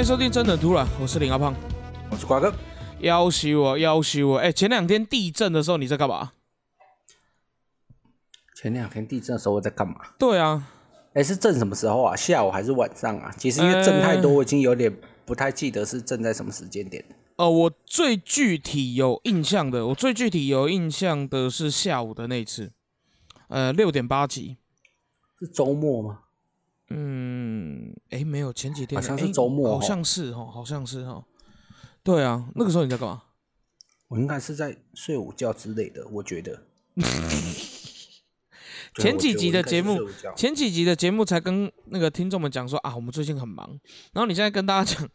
欢迎收听《真的突然》，我是林阿胖，我是瓜哥。要挟我，要挟我！哎，前两天地震的时候你在干嘛？前两天地震的时候我在干嘛？对啊，哎，是震什么时候啊？下午还是晚上啊？其实因为震太多，我已经有点不太记得是震在什么时间点。哦，我最具体有印象的，我最具体有印象的是下午的那次，呃，六点八级，是周末吗？嗯，哎，没有，前几天好像是周末，好像是哦，好像是哦。对啊，那个时候你在干嘛？我应该是在睡午觉之类的，我觉得。前几集的节目，前几集的节目才跟那个听众们讲说啊，我们最近很忙。然后你现在跟大家讲，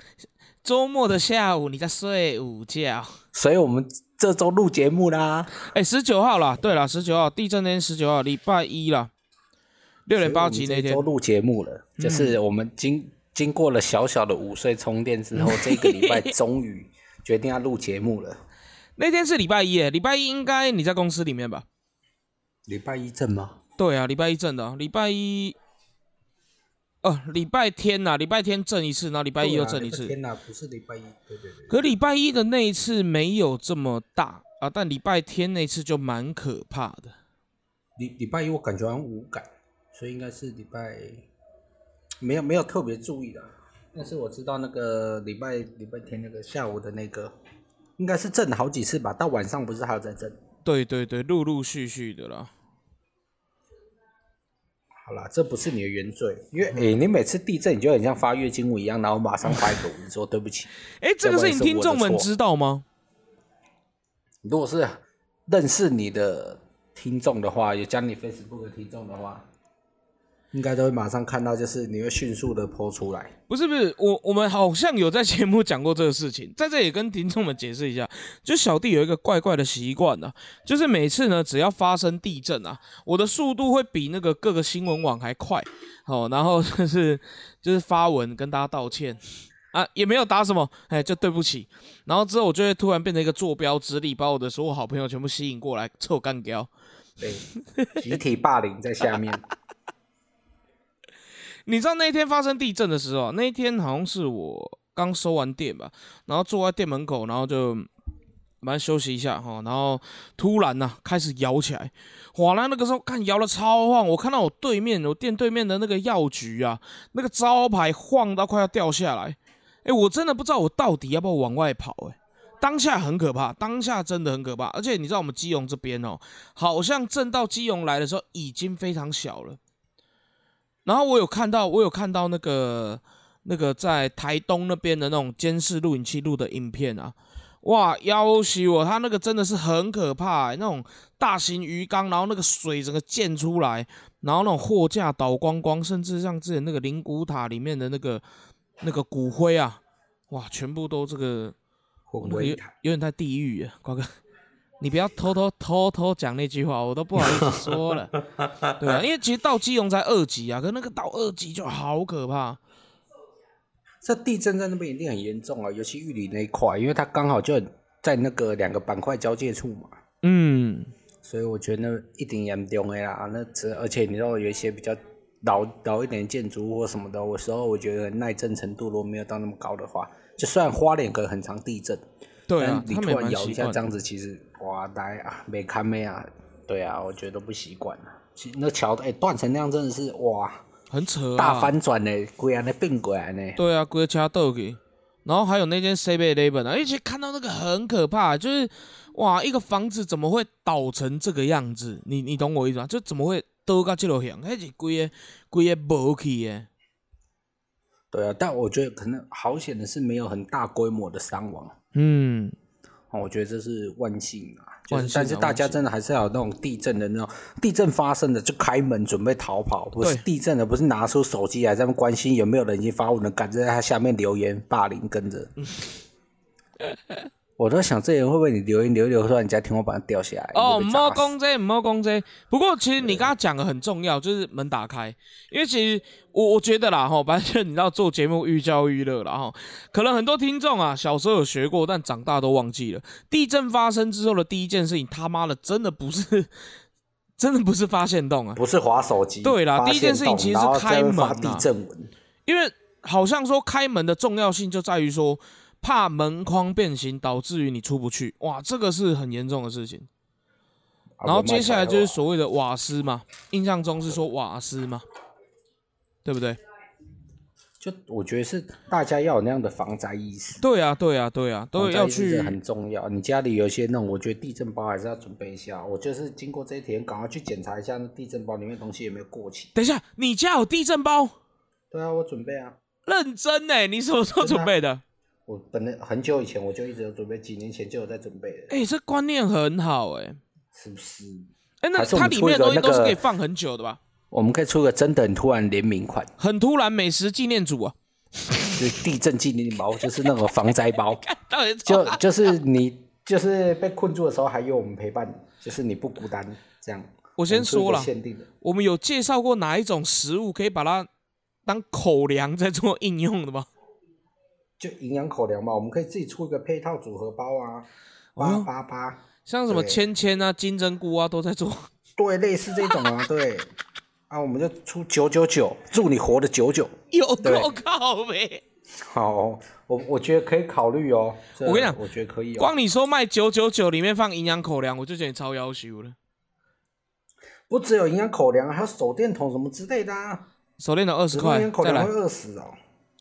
周末的下午你在睡午觉，所以我们这周录节目啦。哎，十九号啦，对啦，十九号地震那天，十九号礼拜一啦，六点八集那天。周录节目了，就是我们经。经过了小小的午睡充电之后，这个礼拜终于决定要录节目了。那天是礼拜一，礼拜一应该你在公司里面吧？礼拜一正吗？对啊，礼拜一正的。礼拜一，哦，礼拜天呐，礼拜天正一次，然后礼拜一又正一次。天呐，不是礼拜一，对对对。可礼拜一的那一次没有这么大啊，但礼拜天那次就蛮可怕的。礼礼拜一我感觉好像无感，所以应该是礼拜。没有没有特别注意的，但是我知道那个礼拜礼拜天那个下午的那个，应该是震了好几次吧，到晚上不是还有在震？对对对，陆陆续续的啦。好啦，这不是你的原罪，因为诶，你每次地震你就很像发月经文一样，然后马上发一个文说对不起。哎，这个事情听众们知道吗？如果是认识你的听众的话，有加你 Facebook 的听众的话。应该都会马上看到，就是你会迅速的播出来。不是不是，我我们好像有在节目讲过这个事情，在这里跟听众们解释一下。就小弟有一个怪怪的习惯呢，就是每次呢只要发生地震啊，我的速度会比那个各个新闻网还快。哦，然后就是 就是发文跟大家道歉啊，也没有打什么，哎，就对不起。然后之后我就会突然变成一个坐标之力，把我的所有好朋友全部吸引过来凑干掉。对，集体霸凌在下面。你知道那天发生地震的时候，那一天好像是我刚收完店吧，然后坐在店门口，然后就蛮休息一下哈，然后突然呢开始摇起来，哇！那那个时候看摇的超晃，我看到我对面我店对面的那个药局啊，那个招牌晃到快要掉下来，哎，我真的不知道我到底要不要往外跑，哎，当下很可怕，当下真的很可怕，而且你知道我们基隆这边哦，好像震到基隆来的时候已经非常小了。然后我有看到，我有看到那个那个在台东那边的那种监视录影器录的影片啊，哇，要死我！他那个真的是很可怕，那种大型鱼缸，然后那个水整个溅出来，然后那种货架倒光光，甚至像之前那个灵骨塔里面的那个那个骨灰啊，哇，全部都这个，有有点太地狱啊，瓜哥。你不要偷偷偷偷讲那句话，我都不好意思说了。对啊，因为其实到基隆才二级啊，可那个到二级就好可怕。这地震在那边一定很严重啊，尤其玉里那一块，因为它刚好就在那个两个板块交界处嘛。嗯，所以我觉得一定严重的啦。那这而且你知道有一些比较老老一点建筑或什么的，有时候我觉得耐震程度如果没有到那么高的话，就算花莲可能很长地震。对啊，你突然摇一下这样子，其实哇呆啊，没看没啊，对啊，我觉得不习惯啊。其那桥哎断成那样，真的是哇，很扯，大翻转呢，鬼啊那变过来呢。对啊，鬼车倒去，然后还有那间 C B Eleven 啊，而且看到那个很可怕，就是哇，一个房子怎么会倒成这个样子？你你懂我意思吗？就怎么会倒到这路向？那是鬼个鬼个无去的。对啊，但我觉得可能好险的是没有很大规模的伤亡。嗯，我觉得这是万幸啊，就是但是大家真的还是要有那种地震的那种地震发生了就开门准备逃跑，不是地震的不是拿出手机来在那关心有没有人已经发文了，赶着在他下面留言霸凌跟着。我都想，这人会不会你留言留一留，突然家天花板掉下来？哦，猫公这，猫公这。不过其实你刚刚讲的很重要，就是门打开，因为其实我我觉得啦哈，反正你知道做节目寓教于乐啦哈。可能很多听众啊，小时候有学过，但长大都忘记了。地震发生之后的第一件事情，他妈的真的不是，真的不是发现洞啊，不是滑手机。对啦，第一件事情其实是开门啊。地震文，因为。好像说开门的重要性就在于说，怕门框变形导致于你出不去。哇，这个是很严重的事情。然后接下来就是所谓的瓦斯嘛，印象中是说瓦斯嘛，对不对？就我觉得是大家要有那样的防灾意识。对啊，对啊，对啊，都要去很重要。你家里有一些那种，我觉得地震包还是要准备一下。我就是经过这一天，赶快去检查一下那地震包里面东西有没有过期。等一下，你家有地震包？对啊，我准备啊。认真呢？你什么时候准备的？我本来很久以前我就一直有准备，几年前就有在准备的。哎，这观念很好哎，是不是？哎，那它里面的东西都是可以放很久的吧？我们可以出个真的很突然联名款，很突然美食纪念组啊。就地震纪念包，就是那个防灾包，就就是你就是被困住的时候还有我们陪伴，就是你不孤单这样。我先说了，我们有介绍过哪一种食物可以把它当口粮在做应用的吗？就营养口粮嘛，我们可以自己出一个配套组合包啊，八八八，像什么芊芊啊、金针菇啊都在做，对，类似这种啊，对。啊，我们就出九九九，祝你活得久久。有够靠呗！好，我我觉得可以考虑哦。我跟你讲，我觉得可以。光你说卖九九九，里面放营养口粮，我就觉得超要求了。不只有营养口粮，还有手电筒什么之类的啊。手电筒二十块，口粮会饿死哦。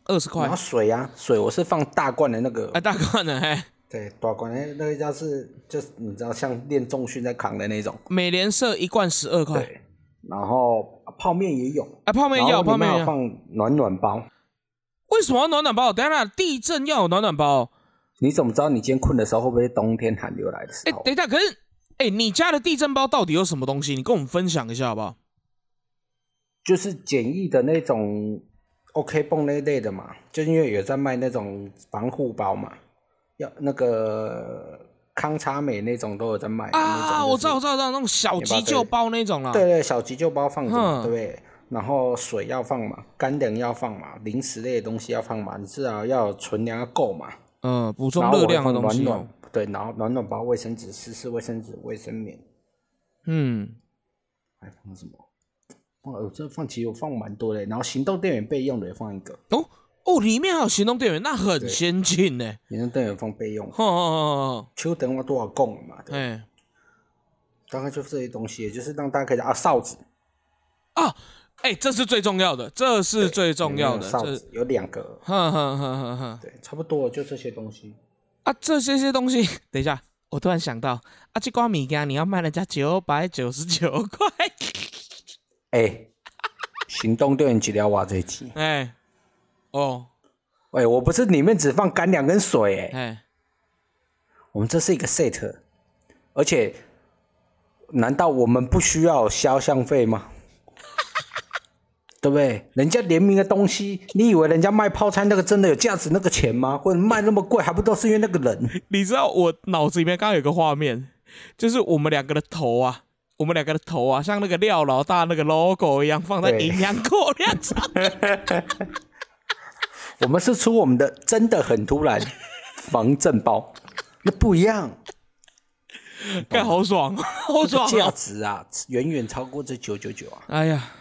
二十块。然后水啊，水我是放大罐的那个。哎，大罐的嘿。对，大罐的那个叫是，就是你知道，像练重训在扛的那种。美联社一罐十二块。然后泡面也有，啊，泡面要泡面要放暖暖包。为什么要暖暖包？等下地震要有暖暖包。你怎么知道你今天困的时候会不会冬天寒流来的时候？哎，等一下，可是，哎，你家的地震包到底有什么东西？你跟我们分享一下好不好？就是简易的那种 OK 泵那类的嘛，就因为有在卖那种防护包嘛，要那个。康茶美那种都有在卖啊，我知道，我知道，知道那种小急救包那种啊。对对，小急救包放着，对。然后水要放嘛，干粮要放嘛，零食类的东西要放嘛，你至少要存粮要够嘛。嗯，补充热量的东西。暖暖，对，然后暖暖包、卫生纸、湿湿卫生纸、卫生棉。嗯。还放什么？放哦，这放其实我放蛮多的，然后行动电源备用的也放一个。哦。哦，里面还有行动电源，那很先进呢。行动电源放备用。哦哦哦。秋等我多少供嘛？对。大概就是这些东西，就是让大家可以啊，哨子。啊，哎，这是最重要的，这是最重要的。哨子有两个。哼哼哼哼哼。对，差不多就这些东西。啊，这些些东西，等一下，我突然想到，啊，这瓜米干你要卖人家九百九十九块。哎，行动电源几条瓦最急？哎。哦，喂，我不是里面只放干粮跟水，哎，我们这是一个 set，而且，难道我们不需要肖像费吗？对不对？人家联名的东西，你以为人家卖泡菜那个真的有价值那个钱吗？或者卖那么贵，还不都是因为那个人？你知道我脑子里面刚刚有个画面，就是我们两个的头啊，我们两个的头啊，像那个廖老大那个 logo 一样，放在营养口 粮上。我们是出我们的真的很突然防震包，那不一样，盖好爽，好爽，价值啊，远远超过这九九九啊！哎呀，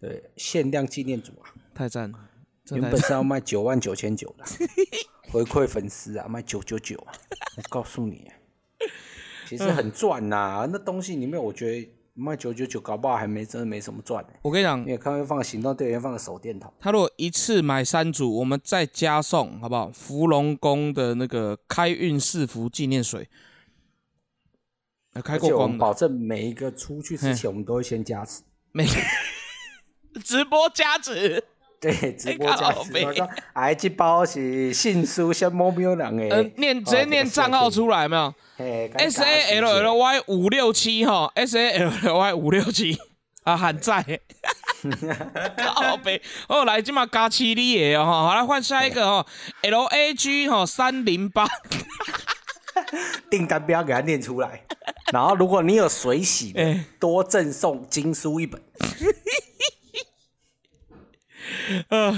对，限量纪念组啊，太赞了！原本是要卖九万九千九的，回馈粉丝啊，卖九九九啊！我告诉你，其实很赚呐，那东西里面我觉得。卖九九九，搞不好还没真的没什么赚我跟你讲，你也看会放行动电源，放个手电筒。他如果一次买三组，我们再加送，好不好？芙蓉宫的那个开运四福纪念水，开过光，保证每一个出去之前，我们都会先加持。每 直播加持。对，直播加持。我说，哎，这包是信书先摸没有人诶。嗯，念直接念账号出来没有？S A L L Y 五六七哈，S A L L Y 五六七啊，还在。靠背，哦，来今嘛加七里耶哦，好来换下一个哦，L A G 哈三零八，订单不要给他念出来。然后如果你有水洗的，多赠送经书一本。呃，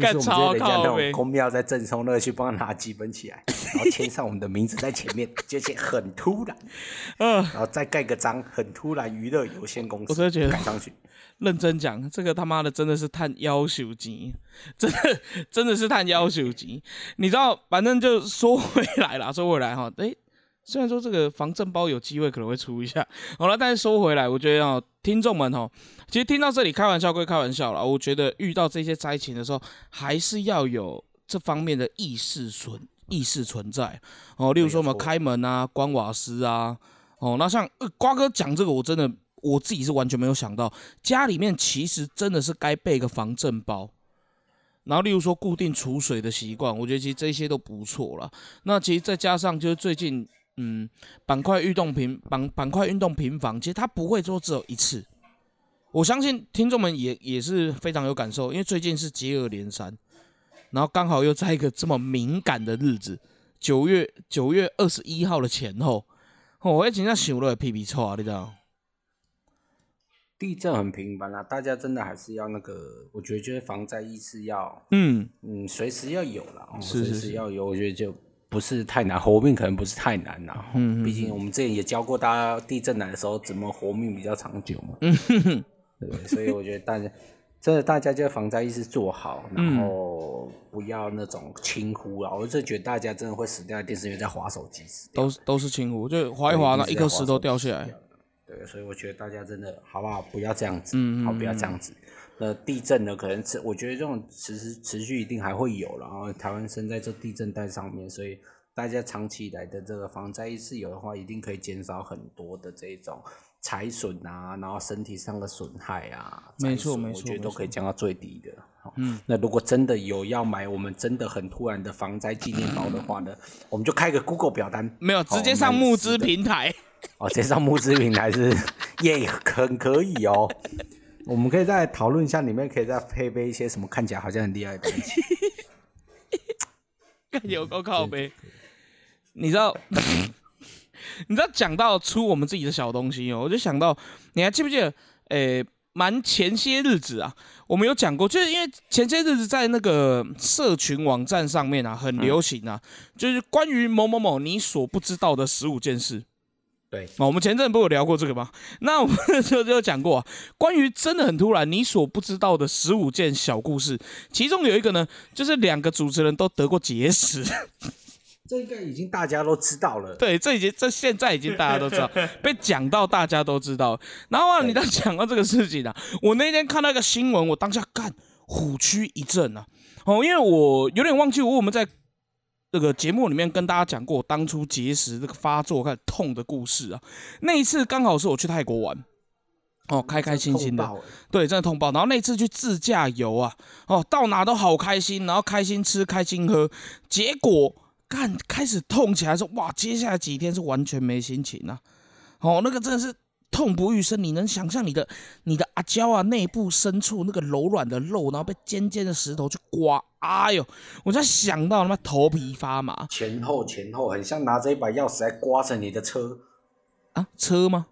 干超靠背，公庙在赠送乐去帮他拿几本起来，然后签上我们的名字在前面，就是很突然，嗯，然后再盖个章，很突然娱乐有限公司，我真的觉得盖上去。认真讲，这个他妈的真的是探要求级，真的真的是探要求级。你知道，反正就说回来了，说回来哈，哎。虽然说这个防震包有机会可能会出一下，好了，但是说回来，我觉得哦，听众们哦，其实听到这里开玩笑归开玩笑了，我觉得遇到这些灾情的时候，还是要有这方面的意识存意识存在哦。例如说我们开门啊、关瓦斯啊，哦，那像呃瓜哥讲这个，我真的我自己是完全没有想到，家里面其实真的是该备个防震包。然后例如说固定储水的习惯，我觉得其实这些都不错了。那其实再加上就是最近。嗯，板块运动平板板块运动平房，其实它不会说只有一次。我相信听众们也也是非常有感受，因为最近是接二连三，然后刚好又在一个这么敏感的日子，九月九月二十一号的前后，我今天想了屁屁臭啊，你知道？地震很频繁啊，大家真的还是要那个，我觉得就是防灾意识要，嗯嗯，随时要有了，随时要有，我觉得就。不是太难，活命可能不是太难呐。嗯，毕竟我们之前也教过大家，地震来的时候怎么活命比较长久嘛。嗯哼哼，对，所以我觉得大家，真的大家就防灾意识做好，然后不要那种轻忽啊。我就觉得大家真的会死掉，电视员在划手机死都都是轻忽，就划一划那一颗石头掉下来。对，所以我觉得大家真的好不好？不要这样子，好，不要这样子。那地震呢？可能持，我觉得这种持持持续一定还会有，然后台湾生在这地震带上面，所以大家长期以来的这个防灾意识有的话，一定可以减少很多的这种财损啊，然后身体上的损害啊，没错没错，我觉得都可以降到最低的。嗯，那如果真的有要买我们真的很突然的防灾纪念包的话呢，我们就开个 Google 表单，没有直接上募资平台，哦，直接上募资平台是也很可以哦。我们可以再讨论一下，里面可以再配备一些什么看起来好像很厉害的东西。有够靠背，你知道？你知道讲到出我们自己的小东西哦，我就想到，你还记不记得？诶，蛮前些日子啊，我们有讲过，就是因为前些日子在那个社群网站上面啊，很流行啊，就是关于某某某你所不知道的十五件事。对，我们前阵不有聊过这个吗？那我们就有讲过啊，关于真的很突然你所不知道的十五件小故事，其中有一个呢，就是两个主持人都得过结石，这个已经大家都知道了。对，这已经这现在已经大家都知道，被讲到大家都知道。然后啊，你在讲到这个事情啊，我那天看到一个新闻，我当下干虎躯一震啊，哦，因为我有点忘记我我们在。这个节目里面跟大家讲过，当初结石这个发作开始痛的故事啊。那一次刚好是我去泰国玩，哦，开开心心的，对，真的痛爆。然后那次去自驾游啊，哦，到哪都好开心，然后开心吃，开心喝。结果干开始痛起来说，哇，接下来几天是完全没心情啊。哦，那个真的是。痛不欲生，你能想象你的你的阿胶啊内部深处那个柔软的肉，然后被尖尖的石头去刮，哎呦！我在想到他妈头皮发麻，前后前后很像拿着一把钥匙来刮着你的车啊，车吗？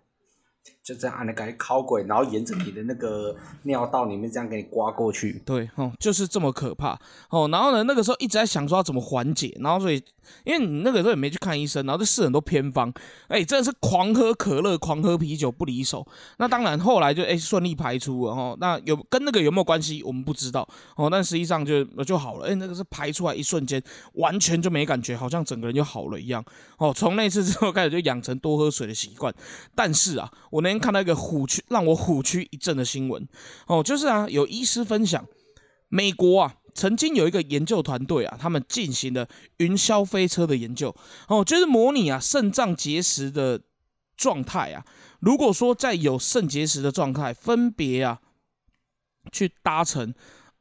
就这样按那个烤鬼，然后沿着你的那个尿道里面这样给你刮过去。对，哦，就是这么可怕哦。然后呢，那个时候一直在想说要怎么缓解，然后所以因为你那个时候也没去看医生，然后就试很多偏方，哎，真的是狂喝可乐、狂喝啤酒不离手。那当然后来就哎顺利排出了哦。那有跟那个有没有关系，我们不知道哦。但实际上就就好了，哎，那个是排出来一瞬间完全就没感觉，好像整个人就好了一样哦。从那次之后开始就养成多喝水的习惯。但是啊，我那。看到一个虎躯让我虎躯一震的新闻哦，就是啊，有医师分享，美国啊曾经有一个研究团队啊，他们进行了云霄飞车的研究哦，就是模拟啊肾脏结石的状态啊，如果说在有肾结石的状态，分别啊去搭乘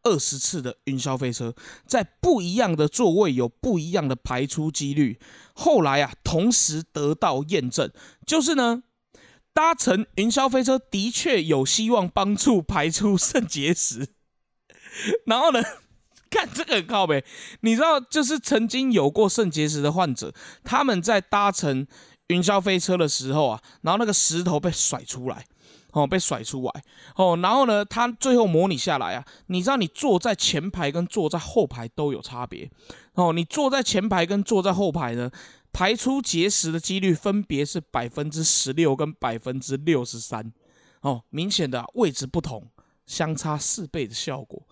二十次的云霄飞车，在不一样的座位有不一样的排出几率，后来啊同时得到验证，就是呢。搭乘云霄飞车的确有希望帮助排出肾结石，然后呢，看这个很靠呗。你知道，就是曾经有过肾结石的患者，他们在搭乘云霄飞车的时候啊，然后那个石头被甩出来，哦，被甩出来。哦，然后呢，他最后模拟下来啊，你知道你坐在前排跟坐在后排都有差别。哦，你坐在前排跟坐在后排呢，排出结石的几率分别是百分之十六跟百分之六十三哦，明显的位置不同，相差四倍的效果，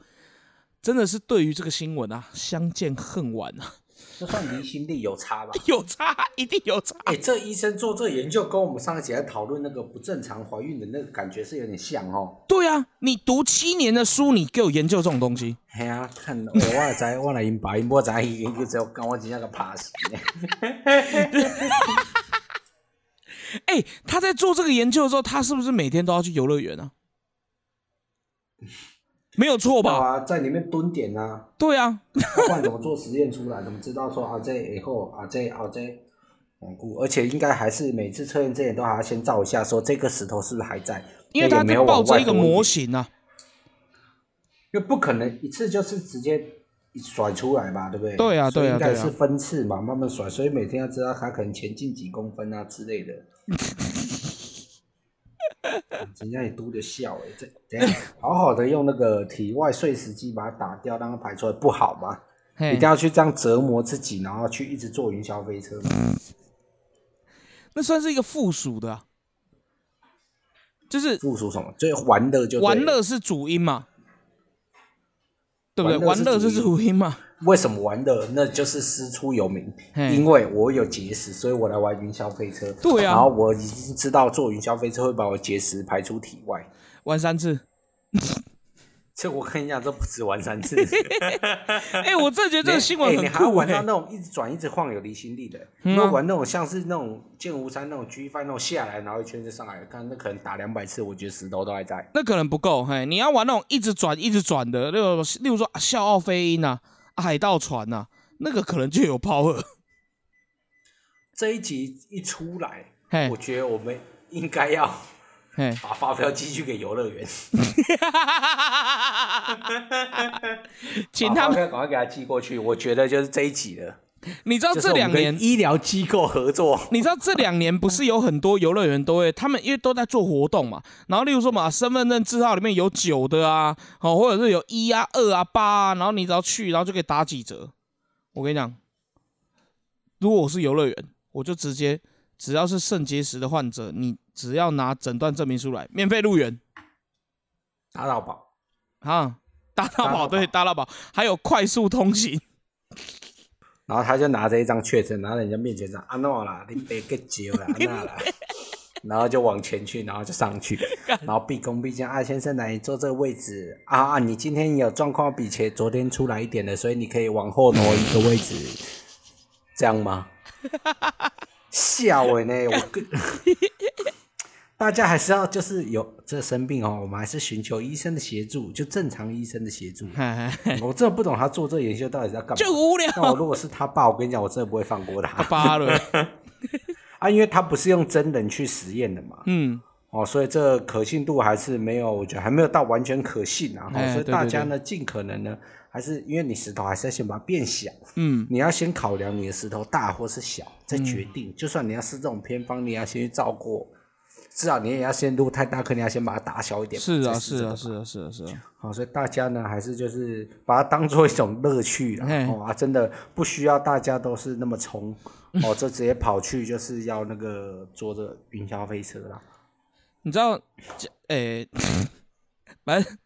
真的是对于这个新闻啊，相见恨晚啊。就算离心力有差吧，有差，一定有差。哎，这医生做这研究，跟我们上一节在讨论那个不正常怀孕的那个感觉是有点像哦。对啊，你读七年的书，你给我研究这种东西。嘿啊，看我我知，我来因爸因母知，研究之后跟我真正个怕死。哎，他在做这个研究的时候，他是不是每天都要去游乐园啊？没有错吧？啊，在里面蹲点啊。对啊，不管怎么做实验出来，怎么知道说啊这以后啊这啊这稳固？而且应该还是每次测验之前都还要先照一下，说这个石头是不是还在？因为它没有抱着一个模型啊，因为不可能一次就是直接甩出来吧，对不对？对啊，对啊，应该是分次嘛，慢慢甩，所以每天要知道它可能前进几公分啊之类的。人家也嘟着笑哎，这等下好好的用那个体外碎石机把它打掉，让它排出来不好吗？一定要去这样折磨自己，然后去一直坐云霄飞车吗？那算是一个附属的，就是附属什么？最玩乐就玩乐是主因嘛？对不对？玩乐是主因嘛？为什么玩的？那就是师出有名，因为我有结石，所以我来玩云霄飞车。对啊，然后我已经知道坐云霄飞车会把我结石排出体外。玩三次，这我跟你讲，这不止玩三次。哎，我真的觉得这个新闻很酷。玩到那种一直转、一直晃有离心力的，那玩那种像是那种剑湖山那种 G 翻那种下来，然后一圈就上来，看那可能打两百次，我觉得石头都还在。那可能不够，嘿，你要玩那种一直转、一直转的，例如例如说笑傲飞鹰啊。海盗船呐，那个可能就有 power。这一集一出来，我觉得我们应该要把发票寄去给游乐园，请他们赶快给他寄过去。我觉得就是这一集了。你知道这两年医疗机构合作，你知道这两年不是有很多游乐园都会，他们因为都在做活动嘛，然后例如说嘛，身份证字号里面有九的啊，好，或者是有一啊、二啊、八啊，然后你只要去，然后就可以打几折。我跟你讲，如果我是游乐园，我就直接只要是肾结石的患者，你只要拿诊断证明书来，免费入园，打到宝啊，打到宝对，打到宝，还有快速通行。然后他就拿着一张确诊，拿在人家面前说：“阿诺啦，你别个酒啦，那啦。”然后就往前去，然后就上去，然后毕恭毕敬，阿先生来坐这个位置啊啊！你今天有状况比前昨天出来一点的，所以你可以往后挪一个位置，这样吗？笑诶呢，我跟。大家还是要就是有这生病哦，我们还是寻求医生的协助，就正常医生的协助。我真的不懂他做这研究到底在干嘛，就无聊。那我如果是他爸，我跟你讲，我真的不会放过他。爸了 啊，因为他不是用真人去实验的嘛。嗯。哦，所以这可信度还是没有，我觉得还没有到完全可信啊。所以大家呢，尽可能呢，还是因为你石头还是要先把它变小。嗯。你要先考量你的石头大或是小，再决定。就算你要试这种偏方，你要先去照过。至少你也要先，如果太大颗，你要先把它打小一点。是啊，是啊，是啊，是啊，是啊。好，所以大家呢，还是就是把它当做一种乐趣啦。哦啊，真的不需要大家都是那么冲哦，就直接跑去就是要那个坐着云霄飞车啦。你知道，诶，反正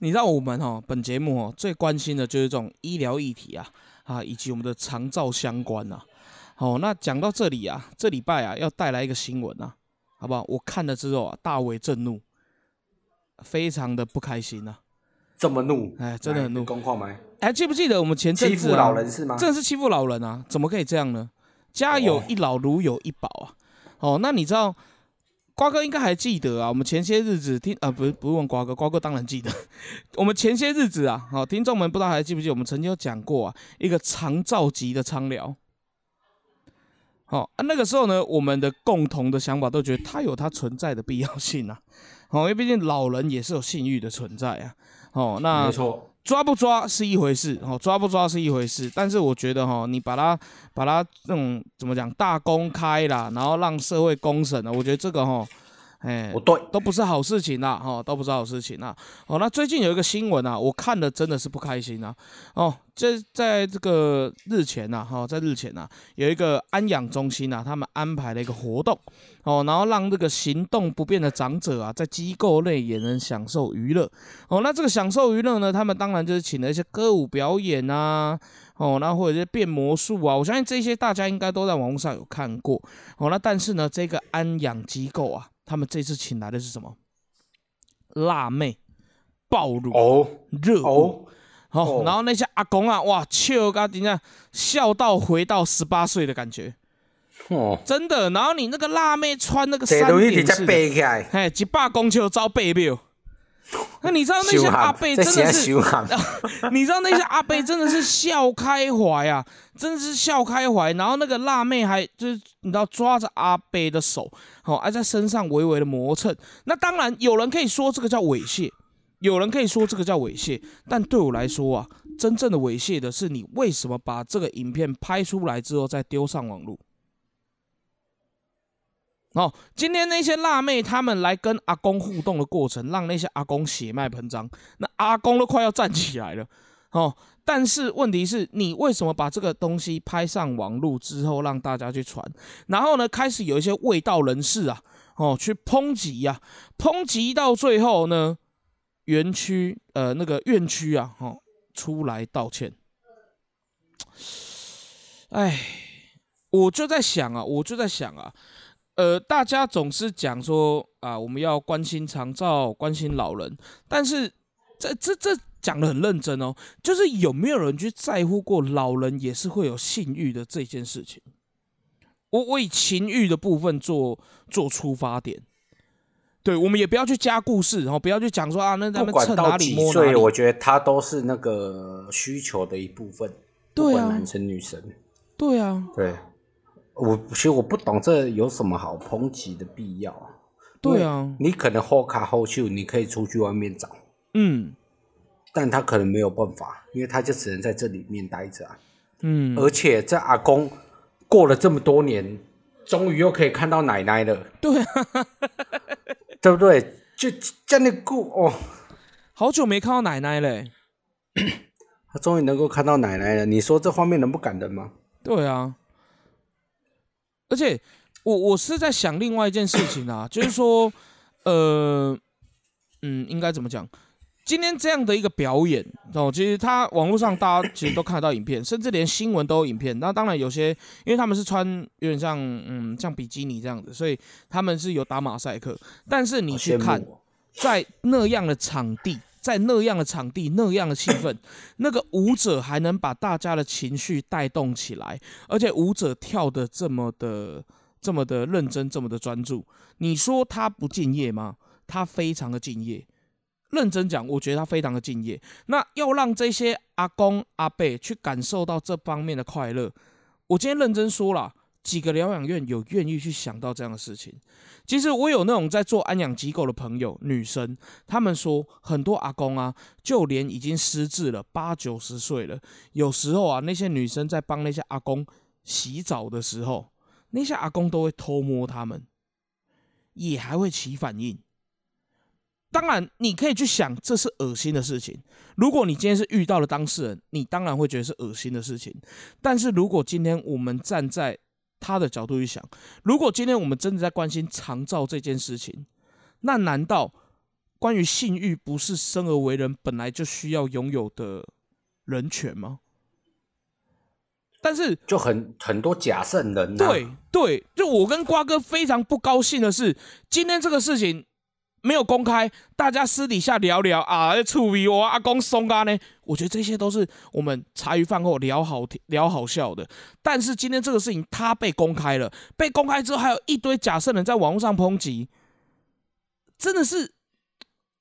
你知道我们哦，本节目哦最关心的就是这种医疗议题啊啊，以及我们的长照相关呐。好，那讲到这里啊，这礼拜啊要带来一个新闻啊。好不好？我看了之后啊，大为震怒，非常的不开心呐。这么怒？哎，真的很怒。公话没？还记不记得我们前阵子欺负老人是吗？真的是欺负老人啊！怎么可以这样呢？家有一老，如有一宝啊。哦，那你知道瓜哥应该还记得啊？我们前些日子听啊，不是不是问瓜哥，瓜哥当然记得。我们前些日子啊，好，听众们不知道还记不记得？我们曾经有讲过啊，一个长照级的苍疗。好啊，那个时候呢，我们的共同的想法都觉得它有它存在的必要性啊。好，因为毕竟老人也是有性欲的存在啊。哦，那没错，抓不抓是一回事，哦，抓不抓是一回事。但是我觉得哈，你把它把它那种怎么讲大公开啦，然后让社会公审了，我觉得这个哈，哎，不对，都不是好事情啦，哈，都不是好事情啦。哦，那最近有一个新闻啊，我看的真的是不开心啊。哦，这在这个日前呐，哈，在日前呐，有一个安养中心呐，他们安排了一个活动，哦，然后让这个行动不便的长者啊，在机构内也能享受娱乐。哦，那这个享受娱乐呢，他们当然就是请了一些歌舞表演啊，哦，那或者是变魔术啊，我相信这些大家应该都在网络上有看过。哦，那但是呢，这个安养机构啊。他们这次请来的是什么？辣妹、暴乳、热舞，好，然后那些阿公啊，哇，笑嘎顶下笑到回到十八岁的感觉，哦，真的。然后你那个辣妹穿那个三点式，哎，一百公尺遭背表。那你知道那些阿贝真的是，你知道那些阿贝真的是笑开怀啊，真的是笑开怀。然后那个辣妹还就是你知道抓着阿贝的手，好，还在身上微微的磨蹭。那当然有人可以说这个叫猥亵，有人可以说这个叫猥亵。但对我来说啊，真正的猥亵的是你为什么把这个影片拍出来之后再丢上网络？哦，今天那些辣妹他们来跟阿公互动的过程，让那些阿公血脉喷张，那阿公都快要站起来了。哦，但是问题是你为什么把这个东西拍上网络之后让大家去传，然后呢开始有一些味道人士啊，哦去抨击呀，抨击到最后呢，园区呃那个院区啊，哦出来道歉。哎，我就在想啊，我就在想啊。呃，大家总是讲说啊，我们要关心长照，关心老人，但是这这这讲的很认真哦，就是有没有人去在乎过老人也是会有性欲的这件事情？我我以情欲的部分做做出发点，对我们也不要去加故事，然后不要去讲说啊，那他们蹭哪里摸哪里，我觉得他都是那个需求的一部分，对啊，男生女生，对啊，对。我其实我不懂这有什么好抨击的必要啊？对啊，你可能后卡后秀，你可以出去外面找，嗯，但他可能没有办法，因为他就只能在这里面待着啊，嗯，而且这阿公过了这么多年，终于又可以看到奶奶了，对啊，对不对？就这样的过哦，好久没看到奶奶嘞，他终于能够看到奶奶了，你说这画面能不感人吗？对啊。而且，我我是在想另外一件事情啊，就是说，呃，嗯，应该怎么讲？今天这样的一个表演哦，其实他网络上大家其实都看得到影片，甚至连新闻都有影片。那当然有些，因为他们是穿有点像嗯像比基尼这样子，所以他们是有打马赛克。但是你去看，在那样的场地，在那样的场地，那样的气氛，那个舞者还能把大家的情绪带动起来，而且舞者跳的这么的、这么的认真，这么的专注，你说他不敬业吗？他非常的敬业。认真讲，我觉得他非常的敬业。那要让这些阿公阿伯去感受到这方面的快乐，我今天认真说了，几个疗养院有愿意去想到这样的事情。其实我有那种在做安养机构的朋友，女生，他们说很多阿公啊，就连已经失智了八九十岁了，有时候啊，那些女生在帮那些阿公洗澡的时候，那些阿公都会偷摸他们，也还会起反应。当然，你可以去想这是恶心的事情。如果你今天是遇到了当事人，你当然会觉得是恶心的事情。但是如果今天我们站在他的角度去想，如果今天我们真的在关心长照这件事情，那难道关于性欲不是生而为人本来就需要拥有的人权吗？但是就很很多假圣人，对对，就我跟瓜哥非常不高兴的是，今天这个事情。没有公开，大家私底下聊聊啊，处理我阿公松啊呢？我觉得这些都是我们茶余饭后聊好聊好笑的。但是今天这个事情，他被公开了，被公开之后，还有一堆假设人在网络上抨击，真的是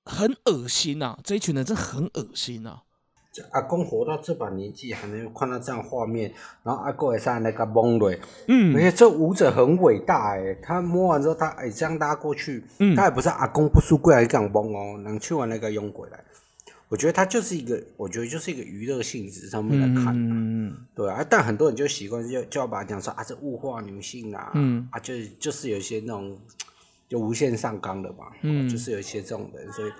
很恶心呐！这一群人真的很恶心呐！阿公活到这把年纪，还能看到这样画面，然后阿公也上那个懵嘞，嗯，而且这舞者很伟大哎，他摸完之后，他哎这样拉过去，嗯，他也不是阿公不输过来讲懵哦，能去完那个用鬼来，我觉得他就是一个，我觉得就是一个娱乐性质上面来看，嗯嗯，对啊，但很多人就习惯就就要把它讲说啊，这物化女性啊，嗯，啊，就就是有一些那种就无限上纲的嘛。嗯，就是有一些这种人，所以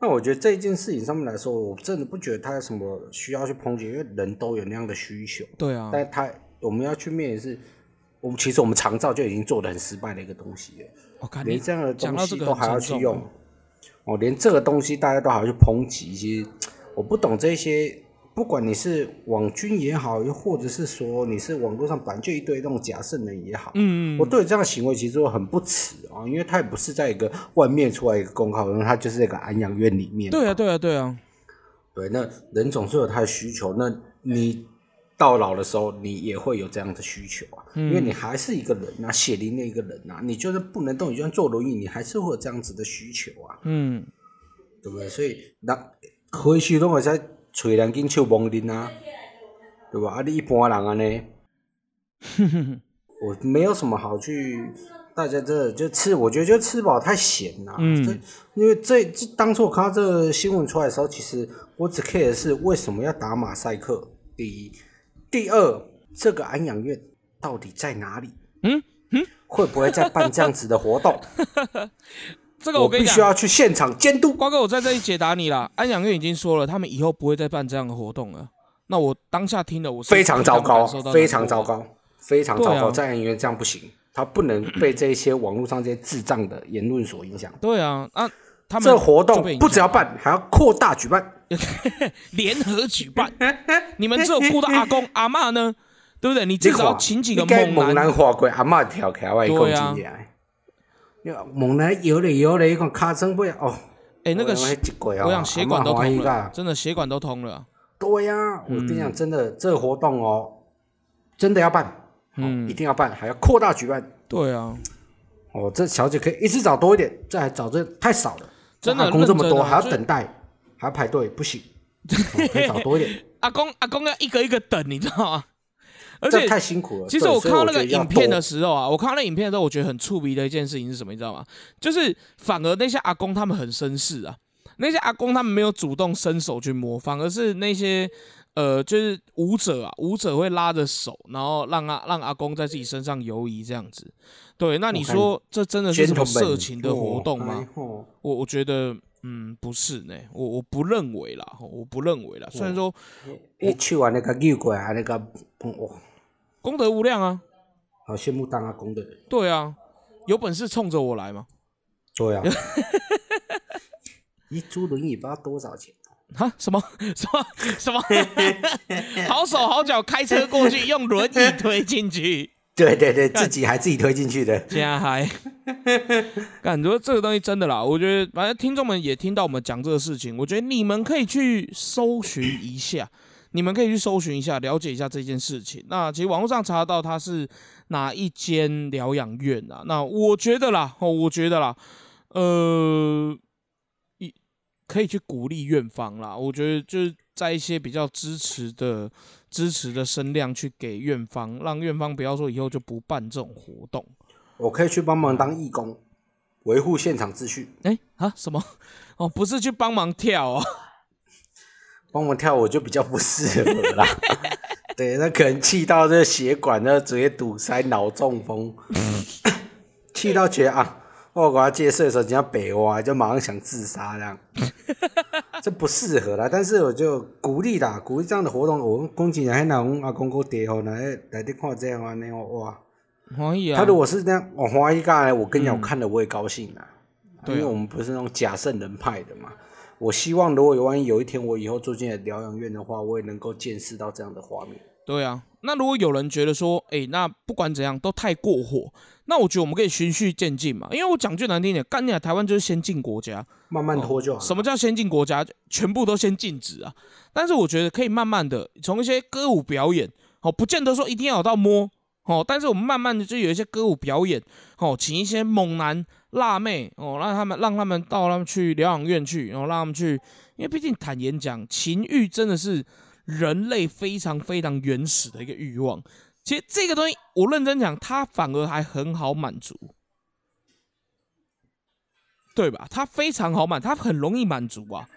那我觉得这一件事情上面来说，我真的不觉得他有什么需要去抨击，因为人都有那样的需求。对啊，但他我们要去面的是，我们其实我们长照就已经做的很失败的一个东西了，连这样的东西都还要去用。哦，连这个东西大家都还要去抨击，其实 我不懂这些。不管你是网军也好，又或者是说你是网络上本来就一堆那种假圣人也好，嗯嗯，我对这样的行为其实我很不耻啊，因为他也不是在一个外面出来一个公告，因为他就是一个安养院里面。对啊，对啊，对啊，对，那人总是有他的需求，那你到老的时候，你也会有这样的需求啊，因为你还是一个人啊，血淋的一个人啊，你就是不能动，你就算坐轮椅，你还是会有这样子的需求啊，嗯，对不对？所以那回去都会在。吹两斤手忙拎啊，对吧？啊，你一般人安尼，我没有什么好去，大家这就吃，我觉得就吃饱太咸了。嗯，因为这这当初我看到这个新闻出来的时候，其实我只 care 的是为什么要打马赛克。第一，第二，这个安养院到底在哪里？嗯嗯，会不会再办这样子的活动？这个我必须要去现场监督。瓜哥，我在这里解答你了。安养院已经说了，他们以后不会再办这样的活动了。那我当下听了，我非常糟糕，非常糟糕，非常糟糕。在安养院这样不行，他不能被这些网络上这些智障的言论所影响。对啊，啊，他们这活动不只要办，还要扩大举办，联合举办。你们只有顾到阿公阿妈呢，对不对？你至少请几个猛男花贵阿妈跳开外公进来。猛男游嘞游嘞，一看卡声不要哦。哎，那个我想血管都通了，真的血管都通了。对呀，我跟你讲，真的这个活动哦，真的要办，嗯，一定要办，还要扩大举办。对啊，哦，这小姐可以一次找多一点，再找这太少了。真的工这么多，还要等待，还要排队，不行，可以找多一点。阿公阿公要一个一个等，你知道吗？而且太辛苦了。其实我看到那个影片的时候啊，我看到那影片的时候，我觉得很触鼻的一件事情是什么？你知道吗？就是反而那些阿公他们很绅士啊，那些阿公他们没有主动伸手去摸，反而是那些呃，就是舞者啊，舞者会拉着手，然后让阿让阿公在自己身上游移这样子。对，那你说这真的是什么色情的活动吗？我我觉得嗯，不是呢，我我不认为啦，我不认为啦。虽然说我去完那个玉鬼啊，那个哦。功德无量啊！好羡慕当阿公的人。对啊，有本事冲着我来吗？对啊。一租轮椅不知道多少钱？啊？什么？什么？什么？好手好脚开车过去，用轮椅推进去。对对对，自己还自己推进去的。加嗨！感觉这个东西真的啦，我觉得反正听众们也听到我们讲这个事情，我觉得你们可以去搜寻一下。你们可以去搜寻一下，了解一下这件事情。那其实网络上查到他是哪一间疗养院啊？那我觉得啦，哦，我觉得啦，呃，一可以去鼓励院方啦。我觉得就是在一些比较支持的、支持的声量去给院方，让院方不要说以后就不办这种活动。我可以去帮忙当义工，维护现场秩序。哎啊，什么？哦，不是去帮忙跳哦。帮我跳，我就比较不适合啦。对，那可能气到这血管，那直接堵塞，脑中风。气到觉得啊，我给他借射的时候，人家北挖，就马上想自杀这样。这不适合啦，但是我就鼓励啦，鼓励这样的活动。我恭喜还拿我阿公哥爹吼来来的看这样啊，那哇，欢喜啊。他如果是这样，我欢喜干，我跟你讲，我看了我也高兴啊。因为我们不是那种假圣人派的嘛。我希望，如果有万一有一天我以后住进了疗养院的话，我也能够见识到这样的画面。对啊，那如果有人觉得说，哎，那不管怎样都太过火，那我觉得我们可以循序渐进嘛。因为我讲句难听点，干你啊，台湾就是先进国家，慢慢拖就好。什么叫先进国家？全部都先禁止啊。但是我觉得可以慢慢的从一些歌舞表演，哦，不见得说一定要到摸，哦，但是我们慢慢的就有一些歌舞表演，哦，请一些猛男。辣妹哦，让他们让他们到他们去疗养院去，然后让他们去，因为毕竟坦言讲，情欲真的是人类非常非常原始的一个欲望。其实这个东西，我认真讲，它反而还很好满足，对吧？它非常好满，它很容易满足啊。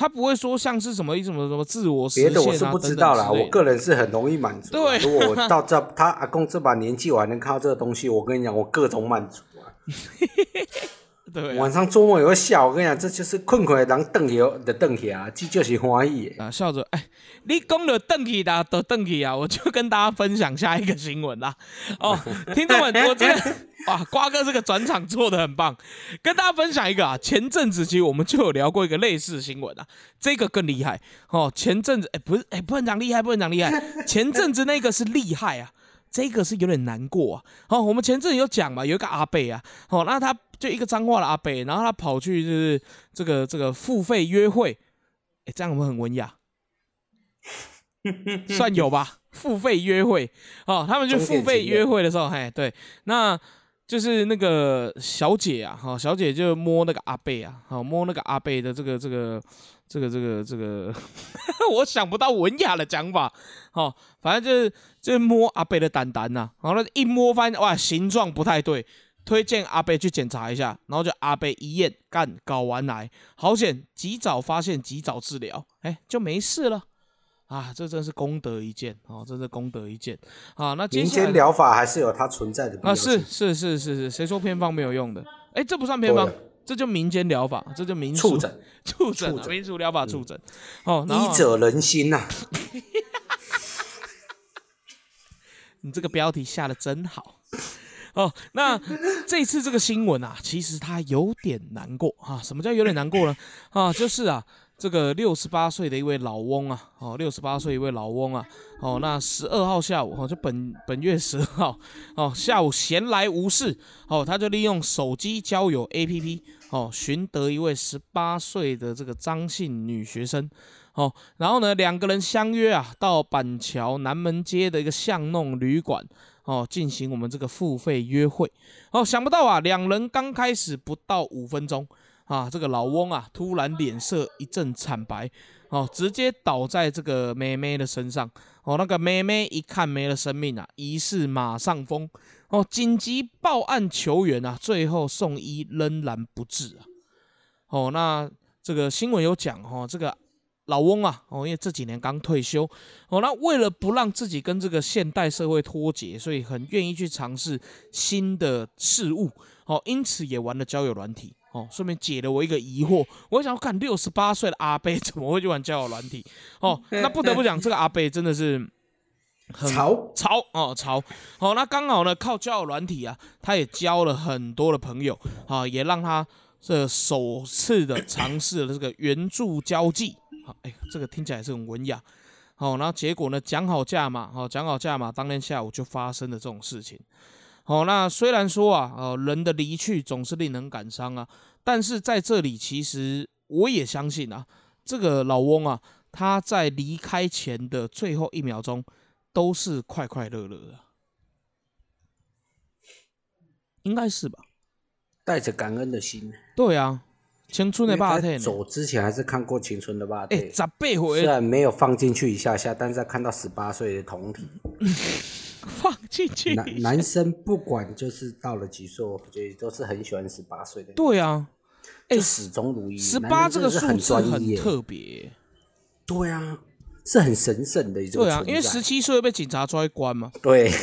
它不会说像是什么什么什么自我实现啊。别的我是不知道啦，我个人是很容易满足。对，如果我 到这他阿公这把年纪，我还能看到这个东西，我跟你讲，我各种满足。对，晚上做梦也会笑。我跟你讲，这就是困困的人瞪起的瞪起啊，这就是欢喜啊，笑着哎，你讲了瞪起的都瞪起啊，我就跟大家分享下一个新闻啦。哦，听众们，我这个哇，瓜哥这个转场做的很棒，跟大家分享一个啊，前阵子其实我们就有聊过一个类似的新闻啊，这个更厉害哦。前阵子哎，不是哎，不能讲厉害，不能讲厉害，前阵子那个是厉害啊。这个是有点难过啊！哦，我们前阵有讲嘛，有一个阿贝啊，哦，那他就一个脏话的阿贝，然后他跑去就是这个这个付费约会，哎，这样我们很文雅，算有吧？付费约会，哦，他们就付费约会的时候，嘿，对，那就是那个小姐啊，哈，小姐就摸那个阿贝啊，好，摸那个阿贝的这个这个。这个这个这个，我想不到文雅的讲法，好，反正就是就是摸阿贝的蛋蛋呐，然后一摸发现哇形状不太对，推荐阿贝去检查一下，然后就阿贝一验干睾丸癌，好险及早发现及早治疗，哎就没事了，啊这真是功德一件哦，真是功德一件啊。那民间疗法还是有它存在的啊，是是是是是，谁说偏方没有用的？哎这不算偏方。这就民间疗法，这就民俗触诊，触诊，民俗疗法触诊。哦，医者仁心呐。你这个标题下的真好。哦，那这次这个新闻啊，其实他有点难过啊。什么叫有点难过呢？啊，就是啊。这个六十八岁的一位老翁啊，哦，六十八岁一位老翁啊，哦，那十二号下午，哦，就本本月十二号，哦，下午闲来无事，哦，他就利用手机交友 APP，哦，寻得一位十八岁的这个张姓女学生，哦，然后呢，两个人相约啊，到板桥南门街的一个巷弄旅馆，哦，进行我们这个付费约会，哦，想不到啊，两人刚开始不到五分钟。啊，这个老翁啊，突然脸色一阵惨白，哦，直接倒在这个妹妹的身上，哦，那个妹妹一看没了生命啊，疑似马上疯，哦，紧急报案求援啊，最后送医仍然不治啊，哦，那这个新闻有讲哦，这个老翁啊，哦，因为这几年刚退休，哦，那为了不让自己跟这个现代社会脱节，所以很愿意去尝试新的事物，哦，因此也玩了交友软体。哦，顺便解了我一个疑惑，我想看六十八岁的阿贝怎么会去玩交友软体？哦，那不得不讲，这个阿贝真的是潮潮哦潮。哦，那刚好呢，靠交友软体啊，他也交了很多的朋友啊，也让他这首次的尝试了这个援助交际。好，哎，这个听起来是很文雅。好，然后结果呢，讲好价嘛，好讲好价嘛，当天下午就发生了这种事情。哦，那虽然说啊，呃，人的离去总是令人感伤啊，但是在这里，其实我也相信啊，这个老翁啊，他在离开前的最后一秒钟，都是快快乐乐的，应该是吧？带着感恩的心。对啊，青春的霸天。走之前还是看过青春的霸天。哎，十八回。虽然没有放进去一下下，但是看到十八岁的同体。放进去。男男生不管就是到了几岁，我觉得都是很喜欢十八岁的。对啊，哎，始终如一。十八这个数字很特别。对啊，是很神圣的一种。对啊，因为十七岁被警察抓去关嘛。对。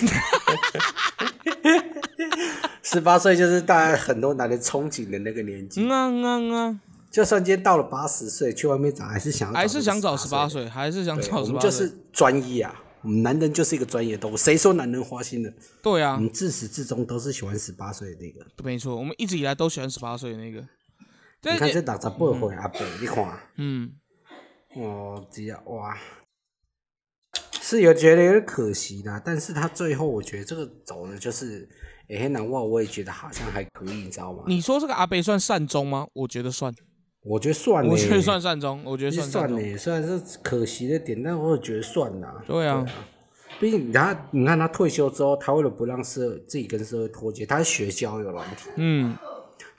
十八岁就是大家很多男人憧憬的那个年纪。嗯啊嗯嗯。就算今天到了八十岁，去外面找还是想还是想找十八岁，还是想找十八岁。就是专一啊。我们男人就是一个专业动物，谁说男人花心的？对啊，我们自始至终都是喜欢十八岁的那个。没错，我们一直以来都喜欢十八岁的那个。你看这打十八岁阿伯，你看，嗯，我只要哇，是有觉得有点可惜的，但是他最后我觉得这个走的就是，也很难忘，我也觉得好像还可以，你知道吗？你说这个阿伯算善终吗？我觉得算。我觉得算，我觉得算善终，我觉得算算呢，虽然是可惜的点，但我也觉得算呐。对啊，毕竟他，你看他退休之后，他为了不让社自己跟社会脱节，他学交友软体，嗯，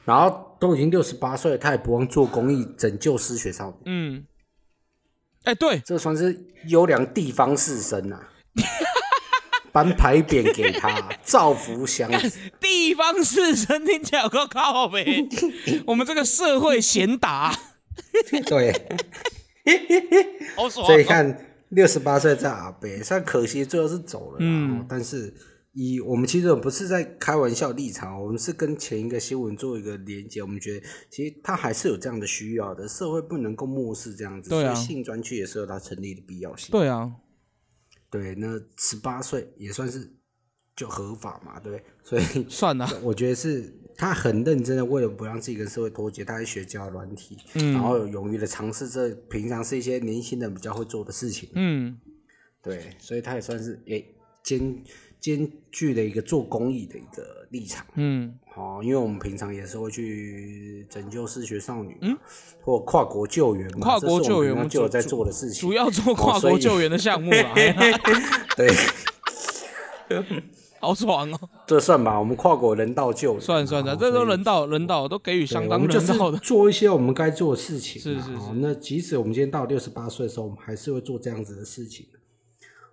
然后都已经六十八岁了，他也不忘做公益，拯救失学少女，嗯，哎，对，这算是优良地方士绅呐。颁牌匾给他，造福乡。地方士绅听起来有个靠呗。我们这个社会贤达，对，好爽。所以看六十八岁在阿北，虽然可惜最后是走了，嗯，但是以我们其实不是在开玩笑立场，我们是跟前一个新闻做一个连接。我们觉得其实他还是有这样的需要的，社会不能够漠视这样子。所以。性专区也是有它成立的必要性。对啊。对，那十八岁也算是就合法嘛，对。所以 算了，我觉得是他很认真的，为了不让自己跟社会脱节，他在学教软体，嗯，然后勇于的尝试这平常是一些年轻人比较会做的事情。嗯。对，所以他也算是也兼。兼具了一个做公益的一个立场，嗯，好，因为我们平常也是会去拯救失学少女，嗯，或跨国救援嘛，跨国救援我们就有在做的事情，主要做跨国救援的项目啦，对，好爽哦，这算吧，我们跨国人道救，算算的，这都人道人道都给予相当人道的，做一些我们该做的事情，是是是，那即使我们今天到六十八岁的时候，我们还是会做这样子的事情。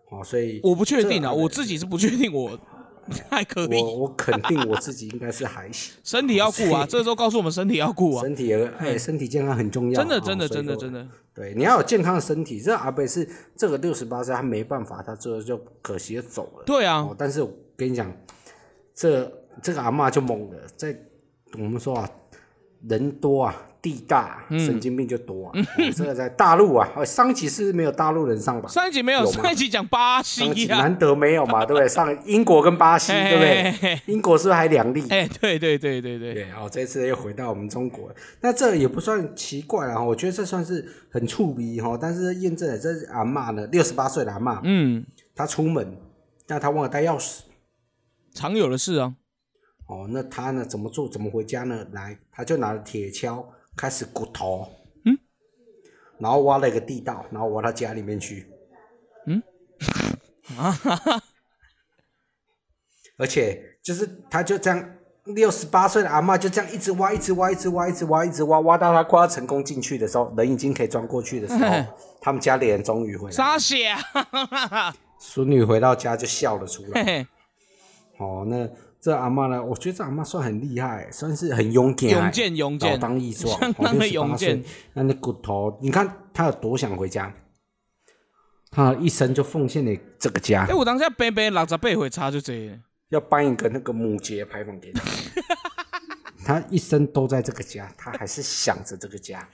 哦，所以我不确定啊，我自己是不确定，我 还可以。我我肯定我自己应该是还行。身体要顾啊，这时候告诉我们身体要顾啊。身体哎，身体健康很重要。真的，真的，真的，真的。对，你要有健康的身体。这阿贝是这个六十八岁，他没办法，他最后就可惜的走了。对啊。但是我跟你讲，这这个阿妈就猛了，在我们说啊，人多啊。地大，神经病就多啊！这个在大陆啊，上一集是没有大陆人上吧？上一集没有，上一集讲巴西啊，难得没有嘛，对不对？上英国跟巴西，对不对？英国是不是还两例？哎，对对对对对。对，好，这次又回到我们中国，那这也不算奇怪啊，我觉得这算是很触鼻哈。但是验证了，这是阿妈呢，六十八岁的阿妈，嗯，她出门，但她忘了带钥匙，常有的事啊。哦，那她呢，怎么做？怎么回家呢？来，她就拿了铁锹。开始骨头，嗯，然后挖了一个地道，然后挖到家里面去，嗯，啊哈哈，而且就是他就这样，六十八岁的阿妈就这样一直挖，一直挖，一直挖，一直挖，一直挖，挖到他快要成功进去的时候，人已经可以钻过去的时候，他们家里人终于回来，傻血，孙女回到家就笑了出来，哦，那。这阿妈呢？我觉得这阿妈算很厉害，算是很勇敢，勇健勇健，当益壮，相当的勇健。那那骨头，你看他有多想回家，他一生就奉献给这个家。哎，我当下背背六十八回差就这，要颁一个那个母节牌坊给他。他一生都在这个家，他还是想着这个家，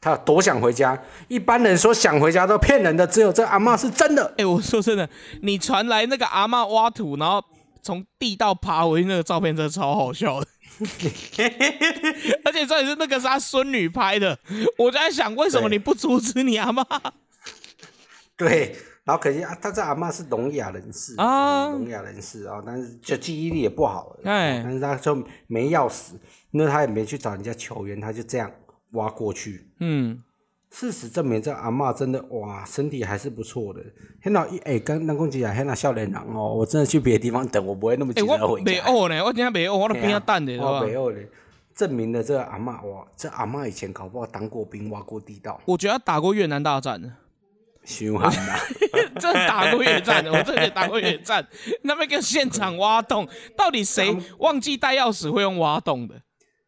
他有多想回家。一般人说想回家都骗人的，只有这阿妈是真的。哎，我说真的，你传来那个阿妈挖土，然后。从地道爬回去那个照片真的超好笑的，而且这也是那个是他孙女拍的。我在想，为什么你不阻止你阿妈？对，然后可惜啊，他这阿妈是聋哑人士啊，聋哑人士啊，但是就记忆力也不好，哎，但是他就没钥匙，那他也没去找人家求援，他就这样挖过去，嗯。事实证明，这阿嬷真的哇，身体还是不错的。很老一哎，刚刚公姐啊，很老少年人哦，我真的去别的地方等，我不会那么急着回家。我没呢，我今天没饿，我都边要蛋的，是吧？没饿呢，证明了这个阿嬷哇，这阿嬷以前搞不好当过兵，挖过地道。我觉得打过越南大战呢，凶悍呐！真打过越战的，我真的打过越战。那边跟现场挖洞，到底谁忘记带钥匙会用挖洞的？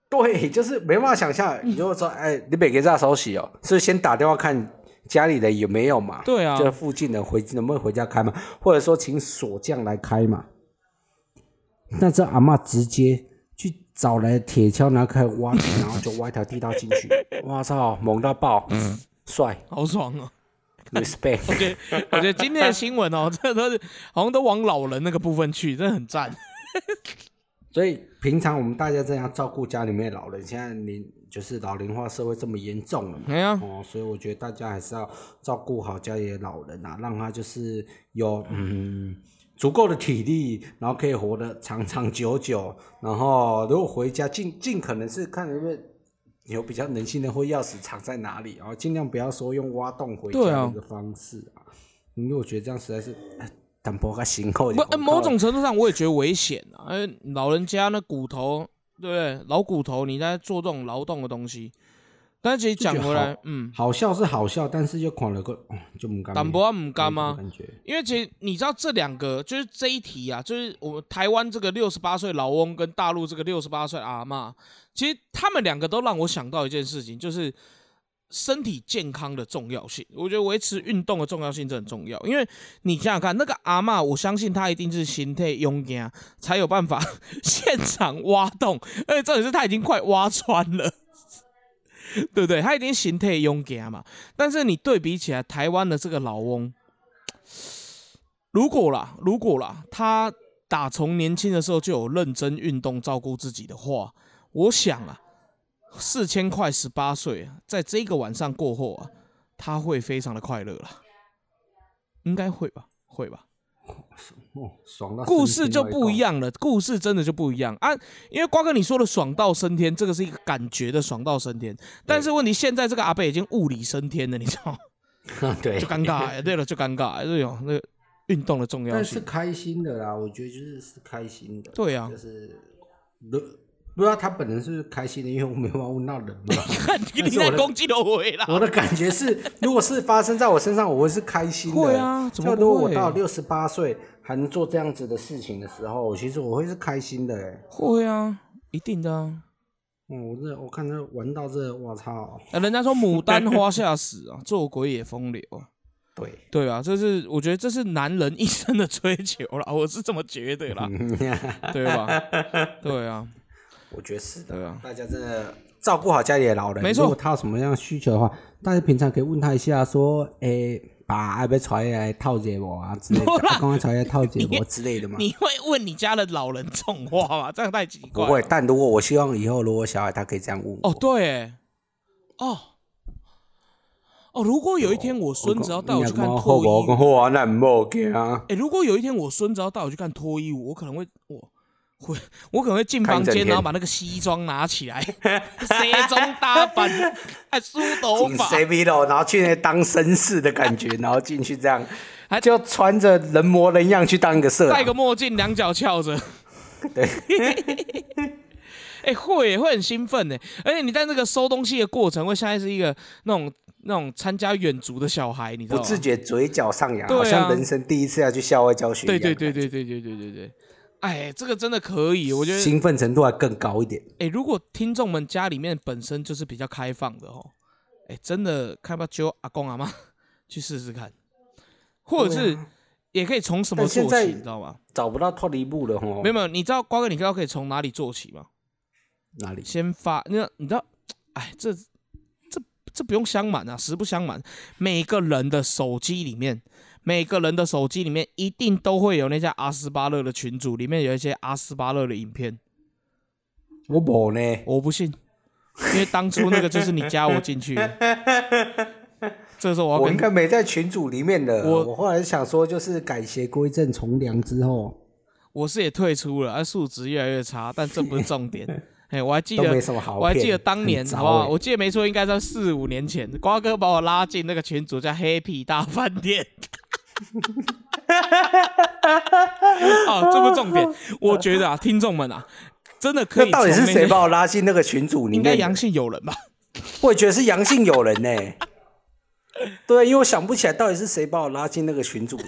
对，就是没办法想象。你如果说，哎，你别给这手洗哦，是先打电话看家里的有没有嘛？对啊，这附近的回能不能回家开嘛？或者说请锁匠来开嘛？那这阿妈直接去找来铁锹，然后开挖，然后就挖一条地道进去。哇操，猛到爆，嗯帅，好爽哦！Respect。我觉得，我觉得今天的新闻哦，这都是好像都往老人那个部分去，真的很赞。所以平常我们大家这样照顾家里面的老人，现在年就是老龄化社会这么严重了嘛？没啊。哦，所以我觉得大家还是要照顾好家里的老人啊，让他就是有嗯足够的体力，然后可以活得长长久久。然后如果回家尽尽可能是看有没有有比较能性的或钥匙藏在哪里，然后尽量不要说用挖洞回家的方式啊，因为我觉得这样实在是。不，某种程度上我也觉得危险啊！哎，老人家那骨头，对不对？老骨头，你在做这种劳动的东西，但是其实讲回来，嗯，好笑是好笑，但是又狂了个，就唔甘。淡薄唔甘吗？感觉，因为其实你知道这两个，就是这一题啊，就是我们台湾这个六十八岁老翁跟大陆这个六十八岁阿妈，其实他们两个都让我想到一件事情，就是身体健康的重要性，我觉得维持运动的重要性这很重要。因为你想想看，那个阿妈，我相信她一定是心态勇敢，才有办法 现场挖洞，而且重点是她已经快挖穿了，对不对？她已经心态勇敢嘛。但是你对比起来，台湾的这个老翁，如果啦，如果啦，他打从年轻的时候就有认真运动、照顾自己的话，我想啊。四千块，十八岁，在这个晚上过后啊，他会非常的快乐了，应该会吧，会吧。哦，爽到故事就不一样了，故事真的就不一样啊。因为瓜哥你说的爽到升天，这个是一个感觉的爽到升天，但是问题现在这个阿贝已经物理升天了，你知道吗？对，就尴尬。对了，就尴尬。对哦那个运动的重要性，但是开心的啦，我觉得就是是开心的。对啊，就是不知道他本人是开心的，因为我没办法问到人嘛。你在攻击了我啦！我的感觉是，如果是发生在我身上，我会是开心的。会啊，怎么如果我到六十八岁还能做这样子的事情的时候，其实我会是开心的。哎，会啊，一定的。嗯，我这我看这玩到这，我操！人家说牡丹花下死啊，做鬼也风流啊。对对啊，这是我觉得这是男人一生的追求了，我是这么觉得啦，对吧？对啊。我觉得是的，大家真的照顾好家里的老人。没错，如果他有什么样的需求的话，大家平常可以问他一下，说：“诶，把阿伯出来套节我啊之类的，刚刚出来套节我 之类的嘛。”你会问你家的老人这种话吗？这样太奇怪。不会，但如果我希望以后如果小孩他可以这样问。哦，对，哦，哦，如果有一天我孙子要带我去看脱衣舞，那唔哎，如果有一天我孙子要带我去看脱衣舞，我可能会我。会，我可能会进房间，然后把那个西装拿起来，西装打扮，还梳头发。然后去那当绅士的感觉，然后进去这样，还就穿着人模人样去当一个社，戴个墨镜，两脚翘着，对，哎，会会很兴奋呢，而且你在那个收东西的过程，会像是一个那种那种参加远足的小孩，你知道不自觉嘴角上扬，好像人生第一次要去校外教学对对对对对对对对对。哎，这个真的可以，我觉得兴奋程度还更高一点。哎，如果听众们家里面本身就是比较开放的哦，哎，真的开不就阿公阿妈去试试看，或者是也可以从什么做起，你知道吗？找不到脱离步了哦。没有没有，你知道瓜哥，你知道可以从哪里做起吗？哪里？先发，那你知道？哎，这这这不用相瞒啊，实不相瞒，每个人的手机里面。每个人的手机里面一定都会有那家阿斯巴勒的群组，里面有一些阿斯巴勒的影片。我不呢，我不信，因为当初那个就是你加我进去。这时候我我应该没在群组里面的。我我后来想说，就是改邪归正从良之后，我是也退出了，啊，数值越来越差，但这不是重点。哎，我还记得，我还记得当年，好不好？我记得没错，应该在四五年前，瓜哥把我拉进那个群组，叫 Happy 大饭店。啊，这不重点。我觉得啊，听众们啊，真的可以。到底是谁把我拉进那个群组？应该阳性有人吧？我也觉得是阳性有人呢。对，因为我想不起来到底是谁把我拉进那个群组的。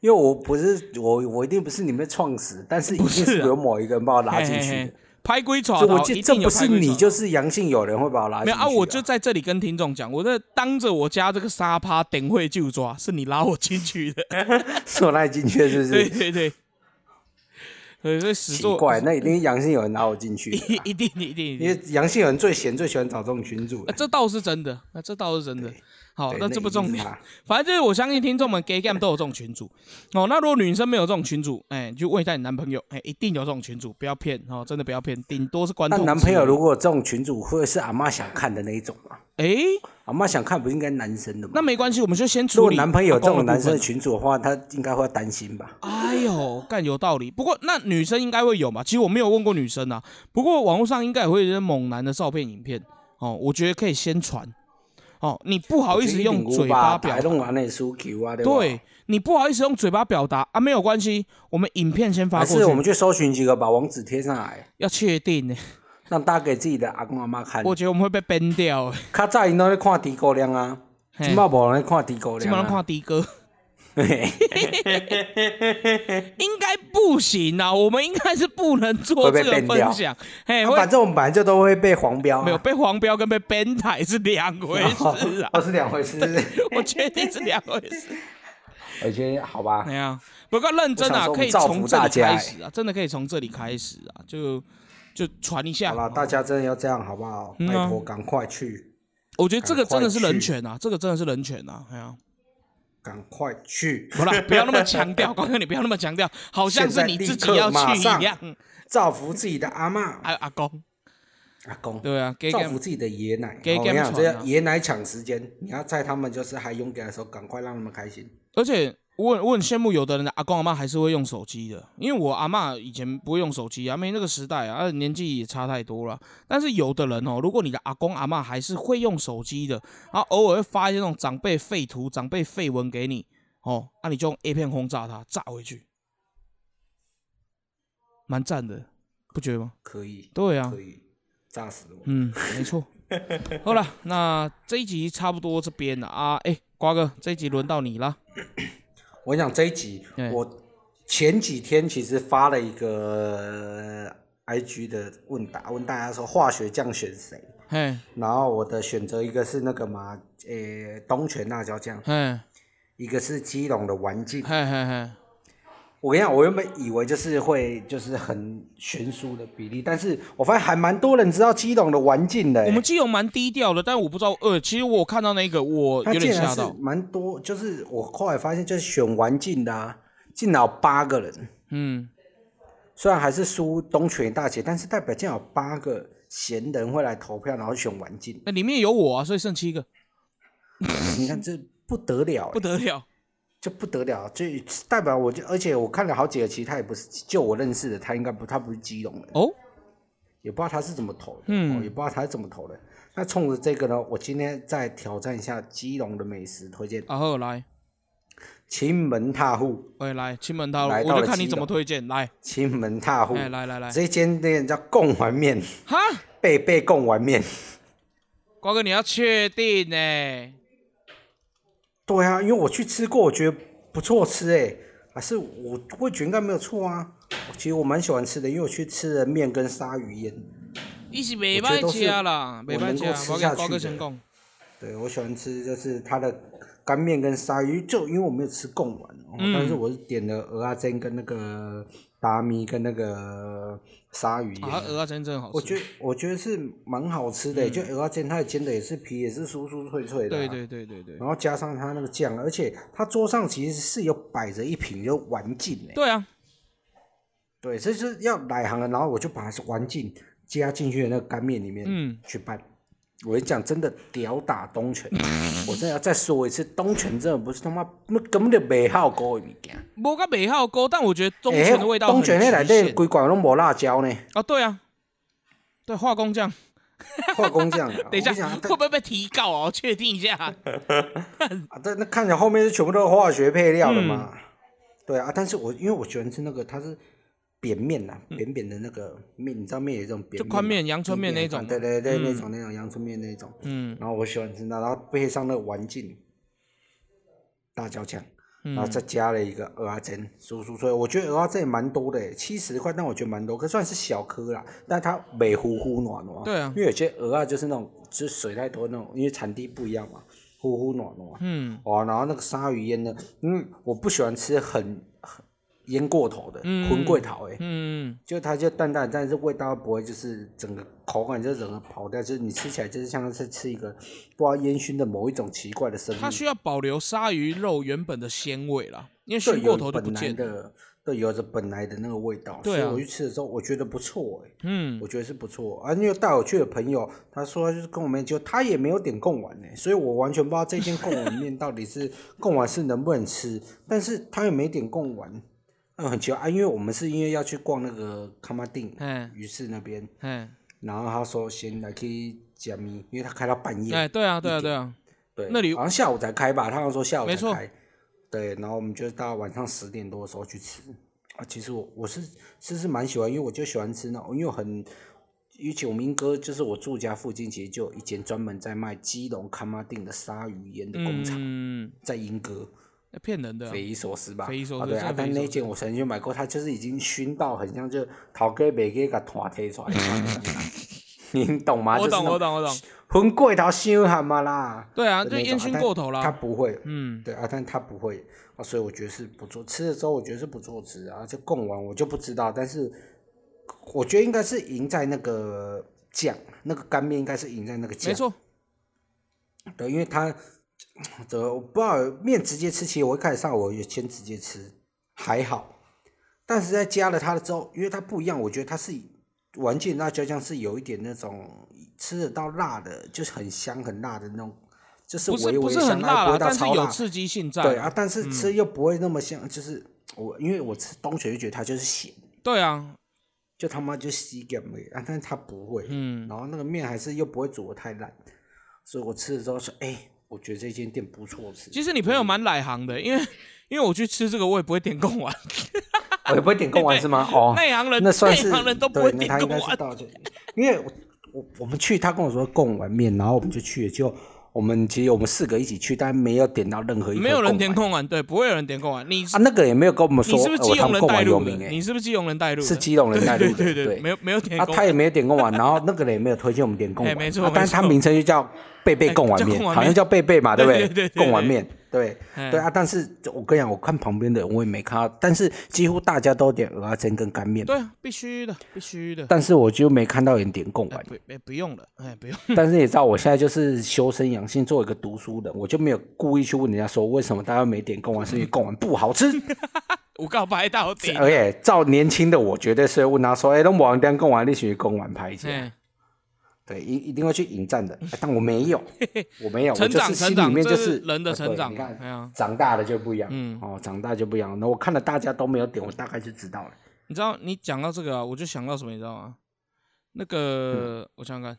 因为我不是我，我一定不是你们创始，但是一定是有某一个人把我拉进去。拍龟爪，我记这不是你，就是阳性有人会把我拉进去。没有啊，我就在这里跟听众讲，我在当着我家这个沙趴等会就抓，是你拉我进去的，是我拉你进去的，是不是？对对对。所以奇怪，那一定阳性有人拉我进去，一定一定，因为阳性有人最闲，最喜欢找这种群主。这倒是真的，那这倒是真的。好，那这不重点，反正就是我相信听众们 gay game 都有这种群主哦。那如果女生没有这种群主，哎，就问一下你男朋友，哎，一定有这种群主，不要骗哦，真的不要骗，顶多是关注。那男朋友如果这种群主会是阿妈想看的那一种吗？哎，阿妈想看不应该男生的吗？那没关系，我们就先处理。如果男朋友这种男生的群主的话，他应该会担心吧？哎呦，干有道理。不过那女生应该会有嘛？其实我没有问过女生啊。不过网络上应该也会有些猛男的照片、影片哦。我觉得可以先传。哦，你不好意思用嘴巴表达，对，你不好意思用嘴巴表达啊，没有关系，我们影片先发过去。是，我们去搜寻几个，把网址贴上来。要确定呢，让大家给自己的阿公阿妈看。我觉得我们会被 ban 掉。较早因都在看低高亮啊，今麦无人看低高亮，今麦人看低哥。应该不不行啊，我们应该是不能做这个分享。嘿，反正我们本来就都会被黄标，没有被黄标跟被 ban 台是两回事啊，是两回事。我确定是两回事。我觉得好吧，没有，不过认真啊，可以从这里开始啊，真的可以从这里开始啊，就就传一下。好了，大家真的要这样好不好？拜托，赶快去。我觉得这个真的是人权啊，这个真的是人权啊，哎呀。赶快去！不了，不要那么强调，光哥，你不要那么强调，好像是你自己要去一样。造福自己的阿妈，还有阿公，阿公，对啊，造福自己的爷奶。我跟你讲，这爷奶抢时间，你要在他们就是还勇敢的时候，赶快让他们开心。而且。我很我很羡慕有的人的阿公阿妈还是会用手机的，因为我阿妈以前不会用手机啊，没那个时代啊，年纪也差太多了。但是有的人哦，如果你的阿公阿妈还是会用手机的，然后偶尔会发一些那种长辈废图、长辈废文给你哦，那你就用 A 片轰炸他，炸回去，蛮赞的，不觉得吗？可以，对啊，可以炸死我。嗯，没错。好了，那这一集差不多这边了啊，哎，瓜哥，这一集轮到你了。我想这一集，我前几天其实发了一个 I G 的问答，问大家说化学酱选谁？然后我的选择一个是那个嘛，诶，东泉辣椒酱，一个是基隆的丸镜。我跟你讲，我原本以为就是会就是很悬殊的比例，但是我发现还蛮多人知道基隆的玩境的。我们基隆蛮低调的，但我不知道，呃，其实我看到那个我有点吓到。蛮多，就是我后来发现，就是选玩境的啊，进了八个人。嗯。虽然还是输东泉大姐，但是代表竟然有八个闲人会来投票，然后选玩境。那里面有我啊，所以剩七个。你看这不得了，不得了。就不得了，就代表我就，而且我看了好几个，其实他也不是，就我认识的，他应该不，他不是基隆的哦，也不知道他是怎么投的，嗯，也不知道他是怎么投的。那冲着这个呢，我今天再挑战一下基隆的美食推荐。啊好，来，亲门踏户，哎来，亲门踏户，我就看你怎么推荐，来，亲门踏户，来来来。来，这间店叫贡丸面，哈，贝贝贡丸面，瓜哥你要确定呢？对啊，因为我去吃过，我觉得不错吃哎，还是我味觉应该没有错啊。其实我蛮喜欢吃的，因为我去吃了面跟鲨鱼烟，一是没白吃啦，没白吃，我跟高哥先讲。对，我喜欢吃就是它的干面跟鲨鱼，就因为我没有吃贡丸，但是我是点了鹅阿珍跟那个。达米跟那个鲨鱼，啊，鹅啊煎真好吃。我觉得我觉得是蛮好吃的，就鹅啊煎，它煎的也是皮，也是酥酥脆脆的。对对对对对。然后加上它那个酱，而且它桌上其实是有摆着一瓶就丸镜诶。对啊。对，这是要来行了，然后我就把丸镜加进去的那个干面里面去拌。我跟你讲，真的屌打东泉！我真的要再说一次，东泉真的不是他妈那根本就未好高的物件。无个未好高，但我觉得东泉的味道东泉那内底规罐拢无辣椒呢。啊，对啊，对化工酱，化工酱。等一下，会不会被提告啊？确定一下。啊，但那看起来后面是全部都是化学配料的嘛？对啊，但是我因为我喜欢吃那个，它是。扁面呐，扁扁的那个面，你知道面有这种扁就宽面、阳春面那种。对对对，那种那种阳春面那种。嗯。然后我喜欢吃那，然后配上那个丸镜，辣椒酱，然后再加了一个鹅阿珍，酥酥脆。我觉得鹅阿珍也蛮多的，七十块，但我觉得蛮多，可算是小颗啦。但它美乎乎暖暖。对啊。因为有些鹅啊，就是那种，就是水太多那种，因为产地不一样嘛，呼呼暖暖。嗯。哦，然后那个鲨鱼烟呢？嗯，我不喜欢吃很很。腌过头的荤桂桃哎，嗯，就它就淡淡，但是味道不会就是整个口感就整个跑掉，就是你吃起来就是像是吃一个不知道烟熏的某一种奇怪的生物。它需要保留鲨鱼肉原本的鲜味啦，因为熏过头就不见了。对，有着本来的那个味道。对啊。所以我去吃的时候，我觉得不错哎，嗯，我觉得是不错。啊，因为带我去的朋友，他说就是跟我们就他也没有点贡丸呢，所以我完全不知道这间贡丸面到底是 贡丸是能不能吃，但是他也没点贡丸。嗯，很奇怪啊，因为我们是因为要去逛那个卡马丁，嗯，于是那边，嗯，然后他说先来去加米，因为他开到半夜，哎，对啊，对啊，对啊，对，那里好像下午才开吧，他们说下午才开，对，然后我们就到晚上十点多的时候去吃，啊，其实我我是是是蛮喜欢，因为我就喜欢吃那种，因为我很，因为九明哥就是我住家附近，其实就有一间专门在卖基隆卡马丁的鲨鱼烟的工厂，在莺歌。骗人的，匪夷所思吧？匪夷所思。对啊，但那件我曾经买过，它就是已经熏到很像，就头家卖给个团推出来。你懂吗？我懂，我懂，我懂。荤过头香喊嘛啦。对啊，就烟熏过头了。它不会，嗯，对啊，但它不会啊，所以我觉得是不错。吃了之后，我觉得是不错吃啊。就贡丸我就不知道，但是我觉得应该是赢在那个酱，那个干面应该是赢在那个酱。没错。对，因为它 这我不知道面直接吃，其实我一开始上我也先直接吃，还好。但是在加了它的之后，因为它不一样，我觉得它是完全辣椒酱是有一点那种吃得到辣的，就是很香很辣的那种，就是微微香，辣，不会到超辣。有刺激性在。对啊，但是吃又不会那么香，就是我因为我吃东泉就觉得它就是咸。对啊，就他妈就吸干味啊，但是它不会。嗯。然后那个面还是又不会煮的太烂。所以我吃了之后说，哎，我觉得这间店不错吃。其实你朋友蛮来行的，因为因为我去吃这个，我也不会点贡丸，我也不会点贡丸 是吗？哦，内行人，那算是内行人都不会点贡丸。因为我我我们去，他跟我说贡丸面，然后我们就去了，就。我们其实我们四个一起去，但没有点到任何一个。没有人点贡丸，对，不会有人点贡丸。你啊，那个也没有跟我们说。你是不是基隆人带路的？你是不是基隆人带路？是基隆人带路的，对对对，没有没有点。啊，他也没有点贡丸，然后那个人也没有推荐我们点贡丸，没错，但是他名称就叫贝贝贡丸面，好像叫贝贝嘛，对不对？贡丸面。对对啊，但是我跟你讲，我看旁边的人我也没看到，但是几乎大家都点鹅阿珍跟干面。对啊，必须的，必须的。但是我就没看到人点贡丸。不，不用了，哎，不用。但是你知道，我现在就是修身养性，做一个读书人，我就没有故意去问人家说为什么大家没点贡丸，是因为贡丸不好吃。我告白到底。而且照年轻的我，绝对是问他说：“哎，那王点贡丸，你喜欢贡丸拍一下？”对，一一定会去迎战的，但 我没有，我没有，成长成长，就是人的成长。你看，长大了就不一样，嗯，哦，长大就不一样。那我看了大家都没有点，我大概就知道了。你知道，你讲到这个啊，我就想到什么，你知道吗？那个，我想想看，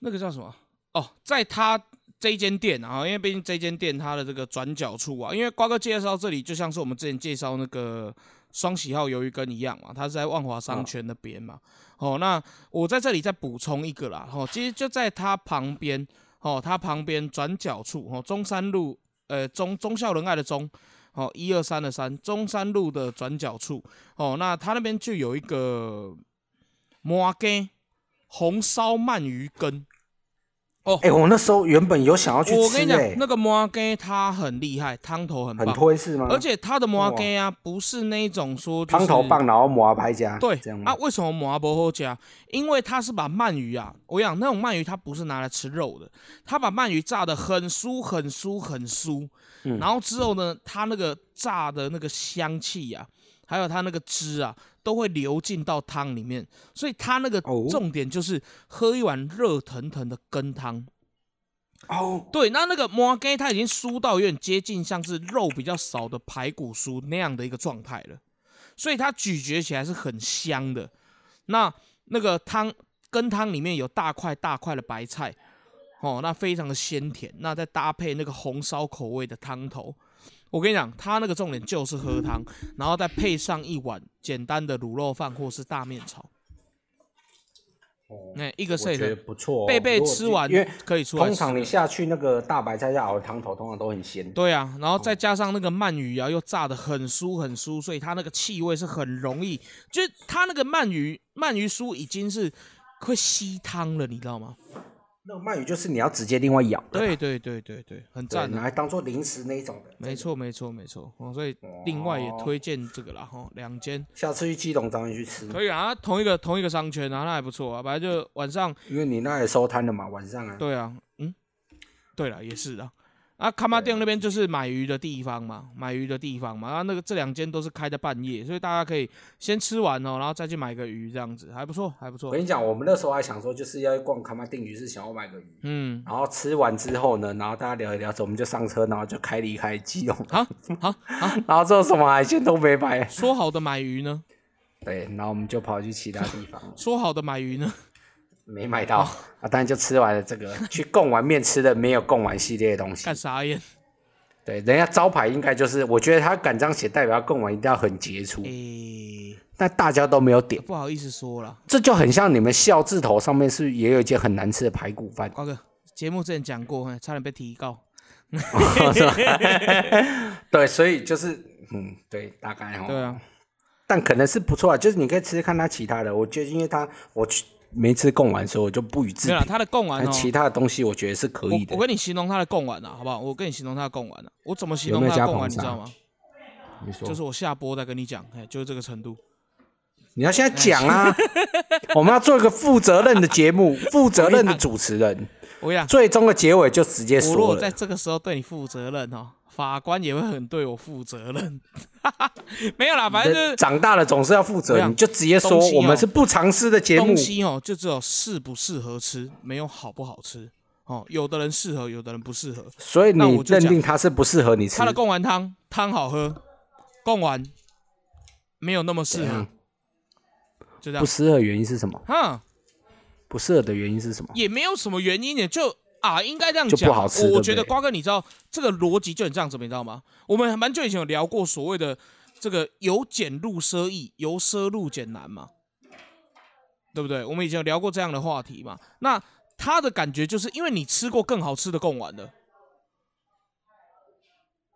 那个叫什么？哦，在他这一间店啊，因为毕竟这间店它的这个转角处啊，因为瓜哥介绍这里，就像是我们之前介绍那个双喜号鱿鱼羹一样嘛，它是在万华商圈那边嘛。哦，那我在这里再补充一个啦，哦，其实就在它旁边，哦，它旁边转角处，哦，中山路，呃，中中孝仁爱的中，哦，一二三的三，中山路的转角处，哦，那它那边就有一个摩根红烧鳗鱼羹。哦，哎，我那时候原本有想要去吃，我跟你讲，那个摩根它很厉害，汤头很很推是吗？而且它的摩根啊，不是那种说汤头棒，然后摩拍加，对，这样啊？为什么摩不好加？因为它是把鳗鱼啊，我讲那种鳗鱼它不是拿来吃肉的，它把鳗鱼炸的很酥很酥很酥，然后之后呢，它那个炸的那个香气呀，还有它那个汁啊。都会流进到汤里面，所以它那个重点就是喝一碗热腾腾的羹汤。哦，对，那那个摩根它已经酥到有点接近像是肉比较少的排骨酥那样的一个状态了，所以它咀嚼起来是很香的。那那个汤羹汤里面有大块大块的白菜，哦，那非常的鲜甜。那再搭配那个红烧口味的汤头。我跟你讲，他那个重点就是喝汤，然后再配上一碗简单的卤肉饭或是大面炒。哦，那一个 set 不错。贝贝吃完，因为可以出来通常你下去那个大白菜下熬的汤头，通常都很鲜。对啊，然后再加上那个鳗鱼啊，又炸的很酥很酥，所以它那个气味是很容易，就是它那个鳗鱼鳗鱼酥已经是会吸汤了，你知道吗？那个鳗鱼就是你要直接另外咬，对对对对对，很赞，拿来当做零食那一种的。没错没错没错，哦，所以另外也推荐这个啦，哈，两间。下次去基隆找你去吃。可以啊，同一个同一个商圈啊，那还不错啊，反正就晚上。因为你那也收摊了嘛，晚上啊。对啊，嗯，对了，也是的。啊，卡马店那边就是买鱼的地方嘛，买鱼的地方嘛。然后那个这两间都是开在半夜，所以大家可以先吃完哦，然后再去买个鱼，这样子还不错，还不错。我跟你讲，我们那时候还想说，就是要逛卡马店，于是想要买个鱼。嗯。然后吃完之后呢，然后大家聊一聊，我们就上车，然后就开离开基隆。好，好，好。然后之后什么海鲜都没买。说好的买鱼呢？对，然后我们就跑去其他地方。说好的买鱼呢？没买到啊，当然就吃完了这个。去贡丸面吃的没有贡丸系列的东西。干啥呀？对，人家招牌应该就是，我觉得他敢这样写，代表贡丸一定要很杰出。诶，但大家都没有点，不好意思说了。这就很像你们笑字头上面是也有一间很难吃的排骨饭。瓜哥，节目之前讲过，差点被提告。对，所以就是，嗯，对，大概哦。对啊。但可能是不错啊，就是你可以吃吃看它其他的。我觉得，因为它我去没吃贡丸，所以我就不予置评。他的贡丸哦，其他的东西我觉得是可以的。我跟你形容他的贡丸啊，好不好？我跟你形容他的贡丸啊，我怎么形容他的贡丸，你知道吗？你说。就是我下播再跟你讲，哎，就是这个程度。你要现在讲啊！我们要做一个负责任的节目，负责任的主持人。我跟你讲，最终的结尾就直接说了。我在这个时候对你负责任哦。法官也会很对我负责任，没有啦，反正就是长大了总是要负责，你就直接说我们是不常吃的节目。东西哦，就只有适不适合吃，没有好不好吃哦。有的人适合，有的人不适合。所以你认定它是不适合你吃？它的贡丸汤汤好喝，贡丸没有那么适合，就这样。不适合原因是什么？哼，不适合的原因是什么？也没有什么原因，也就。啊，应该这样讲。我我觉得瓜哥，你知道这个逻辑就很这样子，你知道吗？我们蛮久以前有聊过所谓的这个由俭入奢易，由奢入俭难嘛，对不对？我们以前有聊过这样的话题嘛。那他的感觉就是因为你吃过更好吃的贡丸的，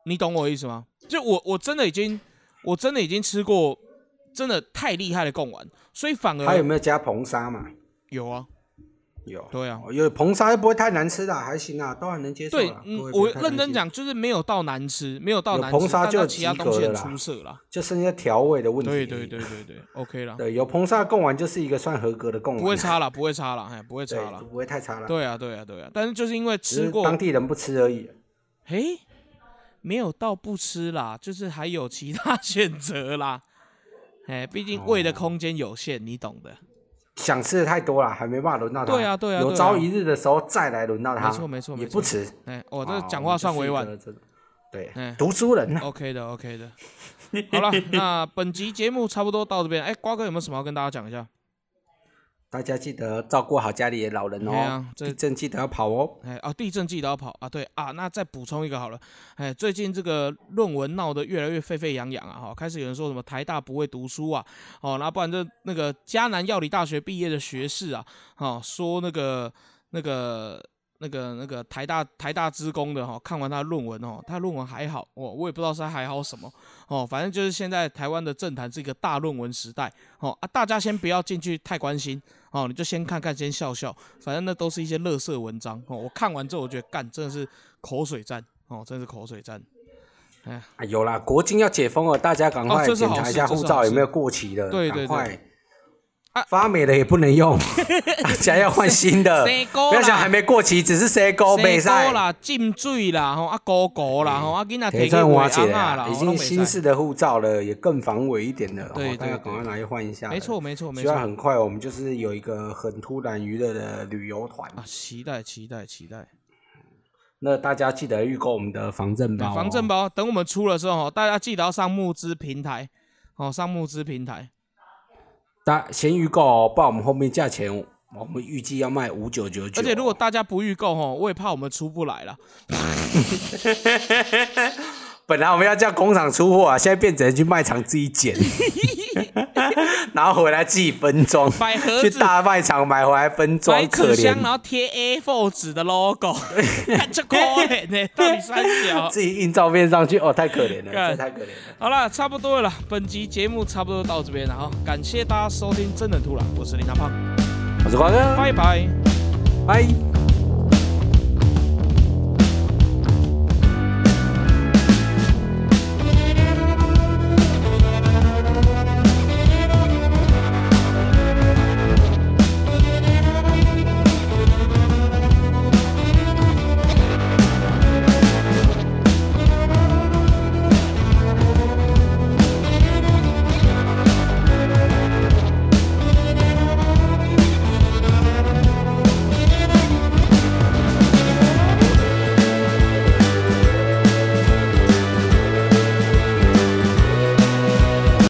你懂我意思吗？就我我真的已经我真的已经吃过真的太厉害的贡丸，所以反而还有没有加硼砂嘛？有啊。有对啊，有硼砂又不会太难吃的，还行啊，都还能接受。对，我认真讲，就是没有到难吃，没有到难吃，硼砂就其他东西很出色了，就剩下调味的问题。对对对对对，OK 了。对，有硼砂贡丸就是一个算合格的贡丸，不会差了，不会差了，哎，不会差了，不会太差了。对啊对啊对啊，但是就是因为吃过，当地人不吃而已。嘿，没有到不吃啦，就是还有其他 选择啦。哎，毕竟胃的空间有限，你懂的。想吃的太多了，还没办法轮到他。对啊，对啊，有朝一日的时候再来轮到他。没错，没错，也不迟。哎，我这讲话算委婉。对，读书人。OK 的，OK 的。好了，那本集节目差不多到这边。哎，瓜哥有没有什么要跟大家讲一下？大家记得照顾好家里的老人哦。地震记得要跑哦。哎啊，地震记得要跑啊！对啊，那再补充一个好了。哎，最近这个论文闹得越来越沸沸扬扬啊！哈，开始有人说什么台大不会读书啊？哦，那不然就那个迦南药理大学毕业的学士啊，哈，说那个那个。那个那个台大台大职工的哈，看完他的论文哦，他论文还好，哦我也不知道是还好什么哦，反正就是现在台湾的政坛是一个大论文时代哦啊，大家先不要进去太关心哦，你就先看看先笑笑，反正那都是一些乐色文章哦。我看完之后，我觉得干真的是口水战哦，真是口水战。哎，有啦，国境要解封了，大家赶快检查一下护照有没有过期的，对对对。发霉的也不能用，大家要换新的。不要想还没过期，只是塞高没塞啦，进水啦，吼啊高高啦，吼啊囡仔提个挖起来，已经新式的护照了，也更防伪一点了，对对，赶快拿去换一下。没错没错没错。希望很快我们就是有一个很突然娱乐的旅游团啊，期待期待期待。那大家记得预购我们的防震包，防震包等我们出了之后，大家记得要上募资平台，哦上募资平台。大先预购，不然我们后面价钱，我们预计要卖五九九九。而且如果大家不预购哦，我也怕我们出不来了。本来我们要叫工厂出货啊，现在变成去卖场自己捡，然后回来自己分装。买盒子，去大卖场买回来分装，可怜。然后贴 A4 纸的 logo，这可怜呢，到底三小。自己印照片上去，哦，太可怜了，太可怜了。好了，差不多了，本集节目差不多到这边了哈，感谢大家收听，真的突然，我是林大胖，我是瓜哥，拜拜，拜。